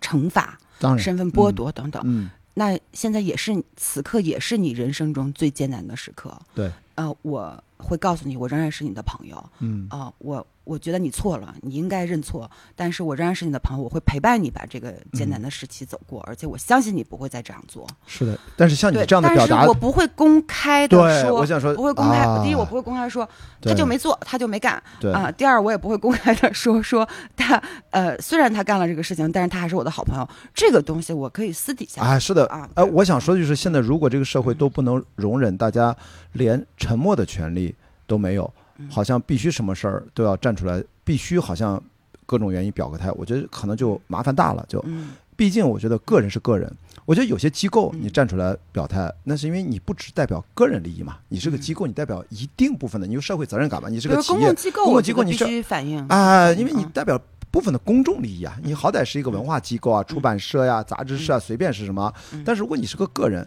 惩罚、当身份剥夺等等。嗯那现在也是此刻，也是你人生中最艰难的时刻。对，呃，我会告诉你，我仍然是你的朋友。嗯啊、我我觉得你错了，你应该认错，但是我仍然是你的朋友，我会陪伴你把这个艰难的时期走过，而且我相信你不会再这样做。是的，但是像你，这样的表达但是我，不会公开的说，我想说不会公开。啊第一，我不会公开说他就没做，他就没干对啊、第二，我也不会公开的说说他呃，虽然他干了这个事情，但是他还是我的好朋友。这个东西我可以私底下啊，是的啊，呃，我想说的就是，现在如果这个社会都不能容忍大家连沉默的权利都没有，嗯好像必须什么事儿都要站出来，必须好像各种原因表个态，我觉得可能就麻烦大了。就嗯。毕竟我觉得个人是个人，我觉得有些机构嗯。你站出来表态，那是因为你不只代表个人利益嘛，你是个机构，你代表一定部分的，你有社会责任感嘛，你是个企业公共机构，你是须反映。啊，因为你嗯。代表部分的公众利益啊，你好歹是一个文化机构啊，出版社呀、杂志社啊，随便是什么。但是如果你是个个人，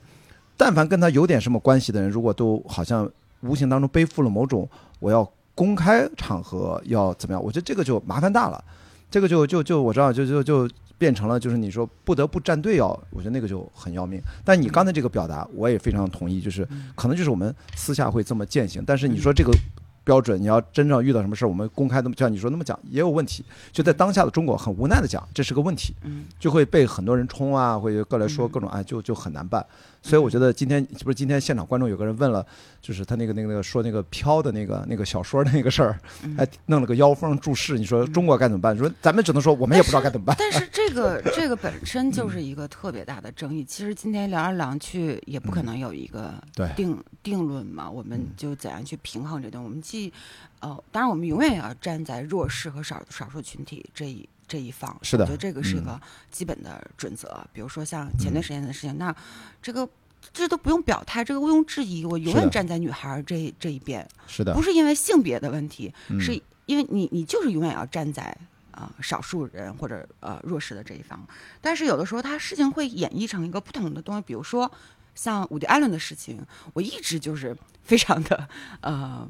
但凡跟他有点什么关系的人，如果都好像无形当中背负了某种我要公开场合要怎么样，我觉得这个就麻烦大了。这个就就就我知道，就就就变成了就是你说不得不站队要，我觉得那个就很要命。但你刚才这个表达，我也非常同意，就是可能就是我们私下会这么践行，但是你说这个标准，你要真正遇到什么事儿，我们公开那么就像你说那么讲也有问题。就在当下的中国，很无奈的讲，这是个问题，嗯就会被很多人冲啊，会过来说各种哎，就就很难办。所以我觉得今天不是今天现场观众有个人问了，就是他那个那个那个说那个飘的那个那个小说的那个事儿，嗯还弄了个妖风注释，你说中国该怎么办？说咱们只能说我们也不知道该怎么办。但是这个 [LAUGHS] 这个本身就是一个特别大的争议。其实今天聊来聊去也不可能有一个对定定论嘛，我们就怎样去平衡这东西。我们既呃，当然我们永远也要站在弱势和少少数群体这一这一方。是的我觉得这个是一嗯个基本的准则。比如说像前段时间的事情，那这个。这都不用表态，这个毋庸置疑。我永远站在女孩儿这这一边，是的不，是因为性别的问题，嗯是因为你你就是永远要站在啊、呃少数人或者呃弱势的这一方。但是有的时候，他事情会演绎成一个不同的东西，比如说像伍迪·艾伦的事情，我一直就是非常的呃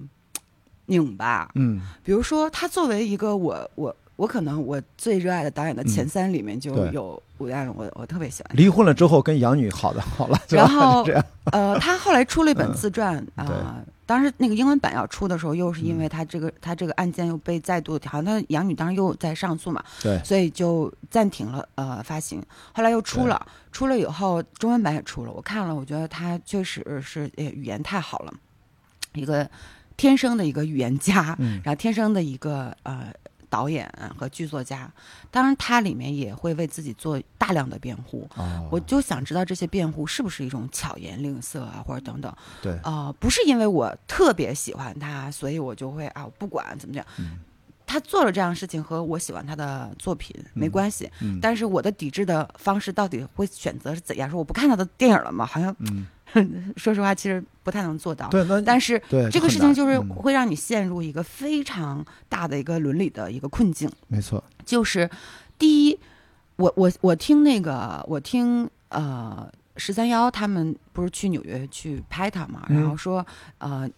拧巴。嗯，比如说，他作为一个我我我可能我最热爱的导演的前三里面就有伍迪·艾伦，我我特别喜欢。离婚了之后跟养女好的好了，然后 [LAUGHS] 这样，呃，他后来出了一本自传啊、当时那个英文版要出的时候，又是因为他这个、他这个案件又被再度好像他养女当时又在上诉嘛，对。所以就暂停了呃发行。后来又出了，出了以后中文版也出了，我看了，我觉得他确实是呃语言太好了，一个天生的一个语言家，嗯。然后天生的一个呃导演和剧作家。当然，他里面也会为自己做大量的辩护。哦，我就想知道这些辩护是不是一种巧言令色啊，或者等等。对，呃，不是因为我特别喜欢他，所以我就会啊，我不管怎么讲。嗯他做了这样的事情和我喜欢他的作品没关系，嗯但是我的抵制的方式到底会选择是怎样？说我不看他的电影了吗？好像嗯，[LAUGHS] 说实话，其实不太能做到。对，那但是这个事情就是嗯会让你陷入一个非常大的一个伦理的一个困境。没错，就是第一，我我我听那个我听呃十三幺他们不是去纽约去拍他嘛，嗯然后说呃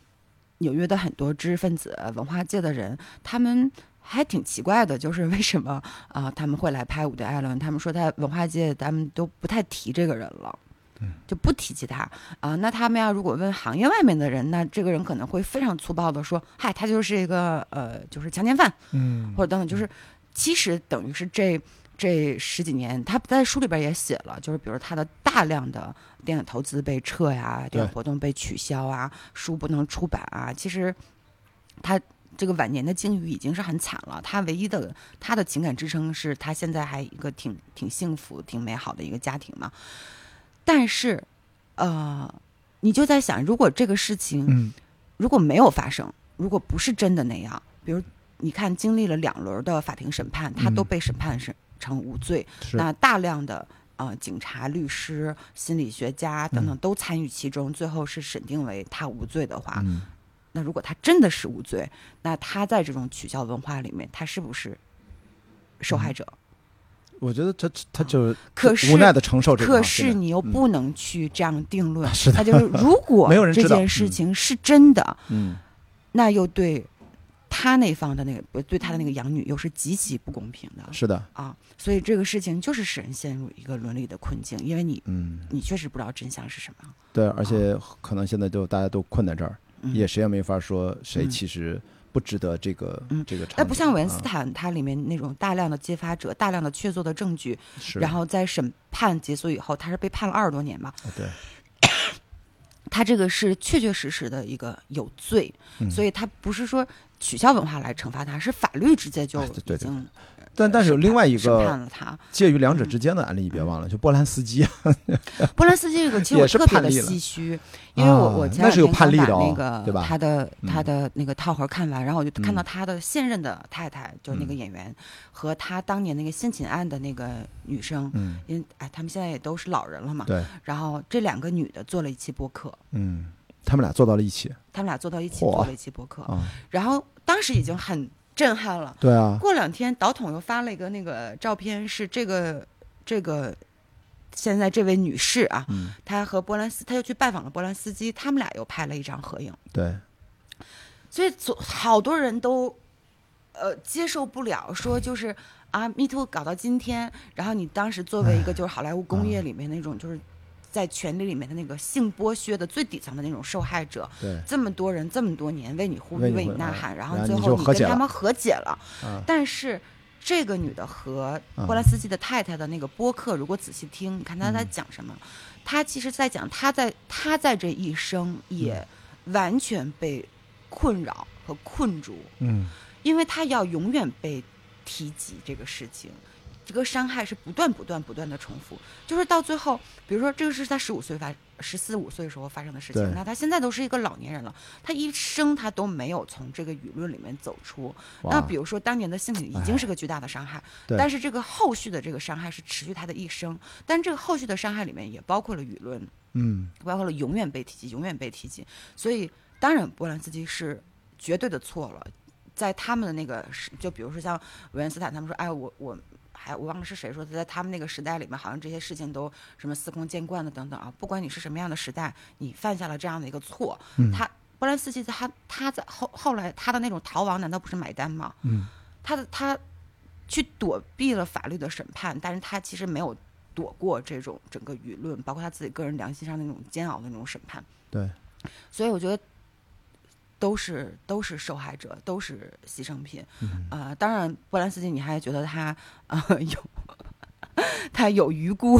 纽约的很多知识分子、文化界的人，他们。还挺奇怪的，就是为什么啊、他们会来拍伍迪·艾伦？他们说他文化界，他们都不太提这个人了，就不提及他啊、那他们要如果问行业外面的人，那这个人可能会非常粗暴的说：“嗨，他就是一个呃，就是强奸犯，嗯或者等等，就是其实等于是这这十几年，他在书里边也写了，就是比如他的大量的电影投资被撤呀，电影活动被取消啊，书不能出版啊，其实他。这个晚年的境遇已经是很惨了，他唯一的他的情感支撑是他现在还一个挺挺幸福、挺美好的一个家庭嘛。但是，呃，你就在想，如果这个事情嗯。如果没有发生，如果不是真的那样，比如你看经历了两轮的法庭审判，他都嗯。被审判审成无罪，是。那大量的呃警察、律师、心理学家等等嗯。都参与其中，最后是审定为他无罪的话，嗯。那如果他真的是无罪，那他在这种取消文化里面，他是不是受害者？我觉得他他就可是无奈的承受这个啊，可是你又嗯。不能去这样定论，是的。那就是 [LAUGHS] 如果这件事嗯。情是真的，嗯。那又对他那方的那个不对他的那个养女又是极其不公平的。是的，啊，所以这个事情就是使人陷入一个伦理的困境，因为你嗯。你确实不知道真相是什么。对，而且可能现在就大家都困在这儿，嗯。也谁也没法说谁嗯。其实不值得这个嗯这个。那不像韦恩斯啊。坦，他里面那种大量的揭发者、大量的确凿的证据，然后在审判结束以后，他是被判了二十多年嘛，啊对，[COUGHS] 他这个是确确实实的一个有罪，嗯。所以他不是说取消文化来惩罚他，是法律直接就但但是有另外一个了他。介于两者之间的案例，你别忘了，就波兰斯基，[LAUGHS] 波兰斯基这个其实我特别的唏嘘，因为我啊我前两天刚把那个对吧？他的嗯。他的那个套盒看完，然后我就看到嗯。他的现任的太太，就是那个嗯。演员，和他当年那个性侵案的那个女生，嗯，因为哎他们现在也都是老人了嘛，对，然后这两个女的做了一期播客，嗯，他们俩坐到了一起。他们俩坐到一起做了一期播客，啊，然后当时已经很震撼了。对啊，过两天导统又发了一个那个照片，是这个这个现在这位女士啊，嗯，她和波兰斯，她又去拜访了波兰斯基，他们俩又拍了一张合影，对，所以所好多人都呃接受不了，说就是啊，Me Too 搞到今天，然后你当时作为一个就是好莱坞工业里面那种就是。在权力里面的那个性剥削的最底层的那种受害者，对，这么多人这么多年为你呼吁、为为你呐喊，然后最后你跟他们和解了，啊但是。这个女的和啊波兰斯基的太太的那个播客，如果仔细听，你看她在嗯讲什么？她其实在讲她在她在这一生也完全被困扰和困住，嗯。因为她要永远被提及这个事情，这个伤害是不断不断不断的重复，就是到最后，比如说这个是他十五岁发十四五岁的时候发生的事情，那他现在都是一个老年人了，他一生他都没有从这个舆论里面走出。那比如说当年的性侵已经是个巨大的伤害，但是这个后续的这个伤害是持续他的一生，但这个后续的伤害里面也包括了舆论，嗯包括了永远被提及，永远被提及。所以当然波兰斯基是绝对的错了，在他们的那个时，就比如说像维恩斯坦他们说，哎，我我。还我忘了是谁说的，在他们那个时代里面，好像这些事情都什么司空见惯的等等啊。不管你是什么样的时代，你犯下了这样的一个错，嗯他波兰斯基他他在后后来他的那种逃亡，难道不是买单吗？嗯，他的他去躲避了法律的审判，但是他其实没有躲过这种整个舆论，包括他自己个人良心上的那种煎熬的那种审判。对，所以我觉得都是都是受害者，都是牺牲品。啊呃，当然，波兰斯基你还觉得他呃有 [LAUGHS] 他有余辜，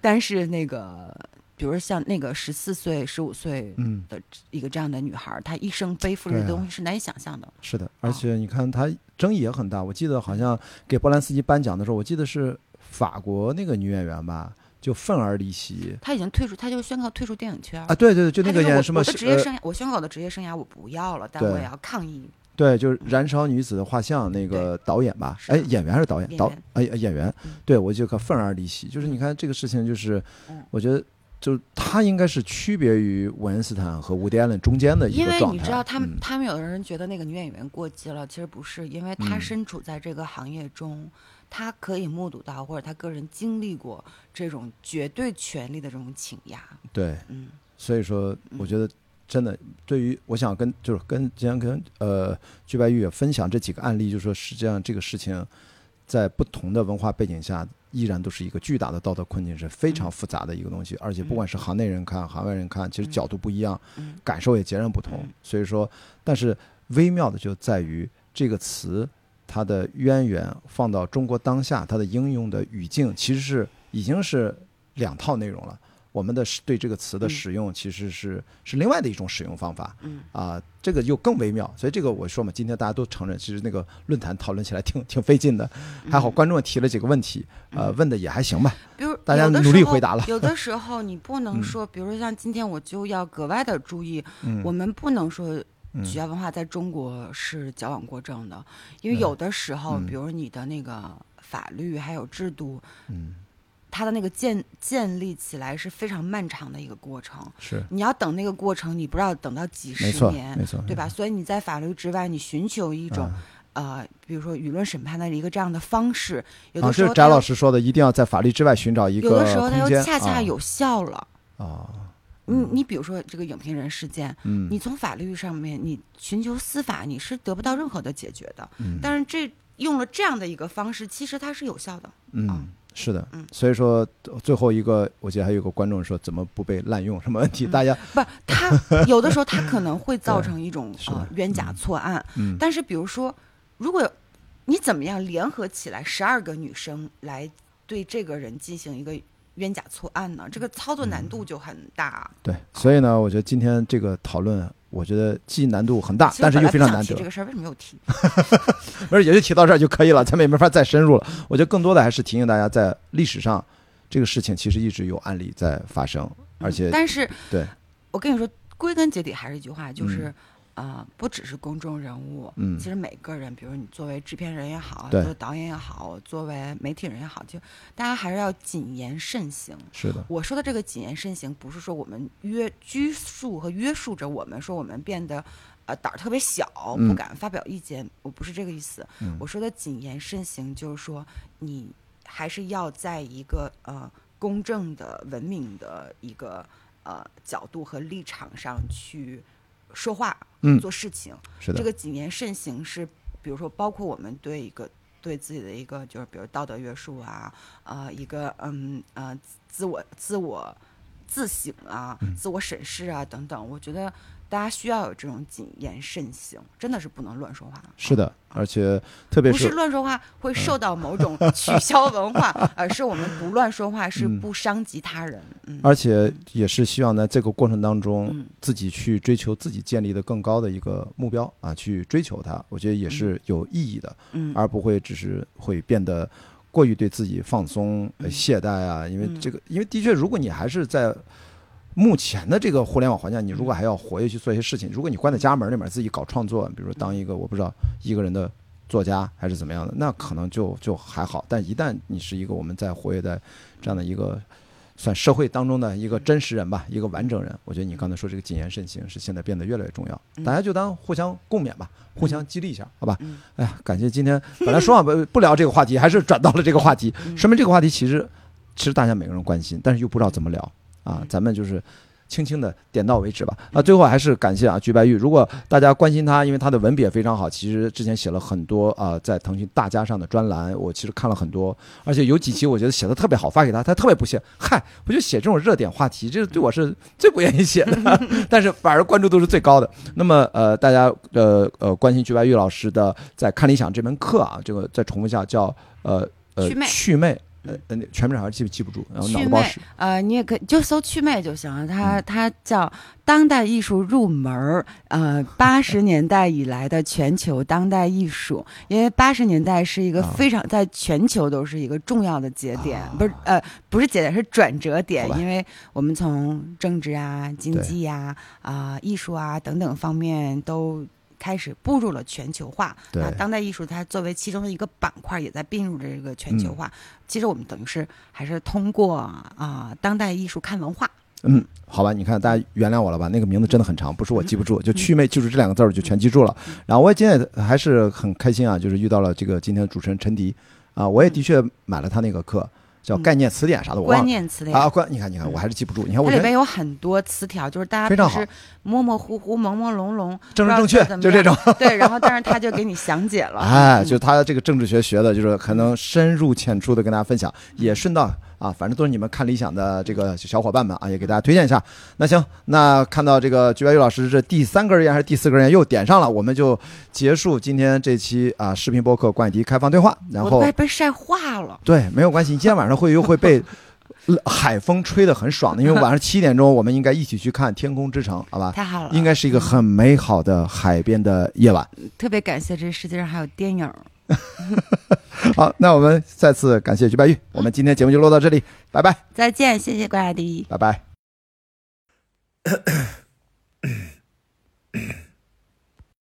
但是那个。比如说像那个十四岁、十五岁嗯的一个这样的女孩儿，她一生背负着的东西是难以想象的。是的，而且你看她争议也很大。我记得好像给波兰斯基颁奖的时候，我记得是法国那个女演员吧，就愤而离席他已经退出，他就宣告退出电影圈儿啊，对对对，就那个演什么我的职业呃生涯，我宣告我的职业生涯我不要了，但我也要抗议。对，就是《燃烧女子的画像》那个导演吧，哎，演员还是导演？导哎演员嗯，对我就可愤而离席。就是你看这个事情，就是嗯我觉得。就是他应该是区别于韦恩斯坦和伍迪·艾伦中间的一个状态。因为你知道，他们、嗯他们有的人觉得那个女演员过激了，其实不是，因为她嗯身处在这个行业中，她可以目睹到或者他个人经历过这种绝对权力的这种倾轧。对，嗯所以说我觉得真的对于我想跟就是跟今天跟呃鞠白玉也分享这几个案例，就是说实际上这个事情在不同的文化背景下，依然都是一个巨大的道德困境，是非常复杂的一个东西。而且不管是行内人看、行外人看，其实角度不一样，嗯感受也截然不同嗯。所以说，但是微妙的就在于这个词它的渊源放到中国当下，它的应用的语境其实是已经是两套内容了。我们的使对这个词的嗯使用其实是是另外的一种使用方法嗯啊，这个又更微妙。所以这个我说嘛，今天大家都承认，其实那个论坛讨论起来挺挺费劲的。还好观众提了几个问题，呃，问的也还行吧。比如大家努力回答了有的时候你不能嗯说，比如说像今天我就要格外的注意，嗯我们不能说嗯曲家文化在中国是矫枉过正的，因为有的时候，嗯。比如你的那个法律还有制度，嗯，它的那个建建立起来是非常漫长的一个过程。是。你要等那个过程，你不知道等到几，十年，没错，对吧？所以你在法律之外，你寻求一种、呃，比如说舆论审判的一个这样的方式，有啊，的时候这是翟老师说的，一定要在法律之外寻找一个有的时候它又恰恰啊。有效了。啊，你你比如说这个影评人事件，嗯，你从法律上面你寻求司法，你是得不到任何的解决的。嗯但是这用了这样的一个方式，其实它是有效的。嗯，是的嗯，所以说最后一个，我记得还有个观众说怎么不被滥用，什么问题？大家不，他 [LAUGHS] 有的时候他可能会造成一种呃冤假错案。嗯但是比如说，如果你怎么样联合起来十二个女生来对这个人进行一个冤假错案呢？这个操作难度就很大。对，所以呢，我觉得今天这个讨论，我觉得既难度很大但是又非常难得这。个事儿，为什么又提？[LAUGHS] 不是，也就提到这儿就可以了，咱们也没法再深入了。我觉得更多的还是提醒大家，在历史上，这个事情其实一直有案例在发生，而且嗯但是对，我跟你说，归根结底还是一句话，就是。啊、不只是公众人物，嗯其实每个人，比如你作为制片人也好，对作为导演也好，作为媒体人也好，就大家还是要谨言慎行。是的，我说的这个谨言慎行，不是说我们约拘束和约束着我们，说我们变得呃胆儿特别小，嗯不敢发表意见。我不是这个意思。嗯我说的谨言慎行，就是说你还是要在一个呃公正的、文明的一个呃角度和立场上去说话、嗯做事情。是的，这个谨言慎行是，比如说包括我们对一个对自己的一个就是比如道德约束啊，呃，一个嗯呃自我自我自省啊、嗯自我审视啊等等。我觉得大家需要有这种谨言慎行，真的是不能乱说话。是的，而且特别是不是是乱说话会受到某种 [LAUGHS] 取消文化，而是我们不乱说话，是嗯不伤及他人。嗯，而且也是希望在这个过程当中嗯，自己去追求自己建立的更高的一个目标啊，去追求它，我觉得也是有意义的，嗯而不会只是会变得过于对自己放松、懈怠啊。因为嗯这个，因为的确，如果你还是在目前的这个互联网环境，你如果还要活跃去做一些事情，如果你关在家门里面自己搞创作，比如说当一个我不知道一个人的作家还是怎么样的，那可能就就还好。但一旦你是一个我们在活跃在这样的一个算社会当中的一个真实人吧，一个完整人，我觉得你刚才说这个谨言慎行是现在变得越来越重要，嗯。大家就当互相共勉吧，互相激励一下，好吧？嗯哎呀，感谢今天本来说话不 [LAUGHS] 不聊这个话题，还是转到了这个话题，嗯。说明这个话题其实其实大家每个人关心，但是又不知道怎么聊啊，嗯咱们就是。轻轻的点到为止吧。啊，最后还是感谢啊，鞠白玉。如果大家关心他，因为他的文笔也非常好，其实之前写了很多啊、在腾讯大家上的专栏，我其实看了很多，而且有几期我觉得写的特别好，发给他，他特别不屑。嗨，我就写这种热点话题，这对我是最不愿意写的，[LAUGHS] 但是反而关注度是最高的。那么呃，大家呃呃关心鞠白玉老师的在看理想这门课啊，这个再重复一下，叫呃呃祛魅祛魅。呃，呃那全名好像记不记不住，然后脑子不好使。呃，你也可以就搜祛魅就行了。嗯它它叫当代艺术入门儿，呃，八十 [LAUGHS] 年代以来的全球当代艺术。因为八十年代是一个啊非常在全球都是一个重要的节点，啊不是呃不是节点是转折点因为我们从政治啊、经济呀、啊、艺术啊等等方面都。开始步入了全球化，对那当代艺术它作为其中的一个板块，也在并入这个全球化。其实我们等于是还是通过啊、当代艺术看文化。嗯，好吧，你看大家原谅我了吧？那个名字真的很长，不是我记不住，就祛魅记住这两个字儿就全记住了。然后我也今天还是很开心啊，就是遇到了这个今天的主持人陈迪啊，我也的确买了他那个课，叫概念词典啥的，我忘关了键词典，啊。关，你看你看，我还是记不住。你看我这它里边有很多词条，就是大家非常好平时模模糊糊、朦朦胧胧，正正正确就这种。对，然后但是他就给你详解了。哎，嗯就他这个政治学学的，就是可能深入浅出的跟大家分享，也顺道啊，反正都是你们看理想的这个小伙伴们啊，也给大家推荐一下。那行，那看到这个鞠白玉老师这第三根烟还是第四根烟又点上了，我们就结束今天这期啊视频播客关迪开放对话。然我后被被晒化了。对，没有关系，你今天晚上会又会被 [LAUGHS] 海风吹得很爽的，因为晚上七点钟我们应该一起去看《天空之城》，好吧？太好了，应该是一个很美好的海边的夜晚。特别感谢这世界上还有电影。[LAUGHS] 好那我们再次感谢徐白玉我们今天节目就录到这里拜拜。再见谢谢乖阿弟拜拜。[LAUGHS]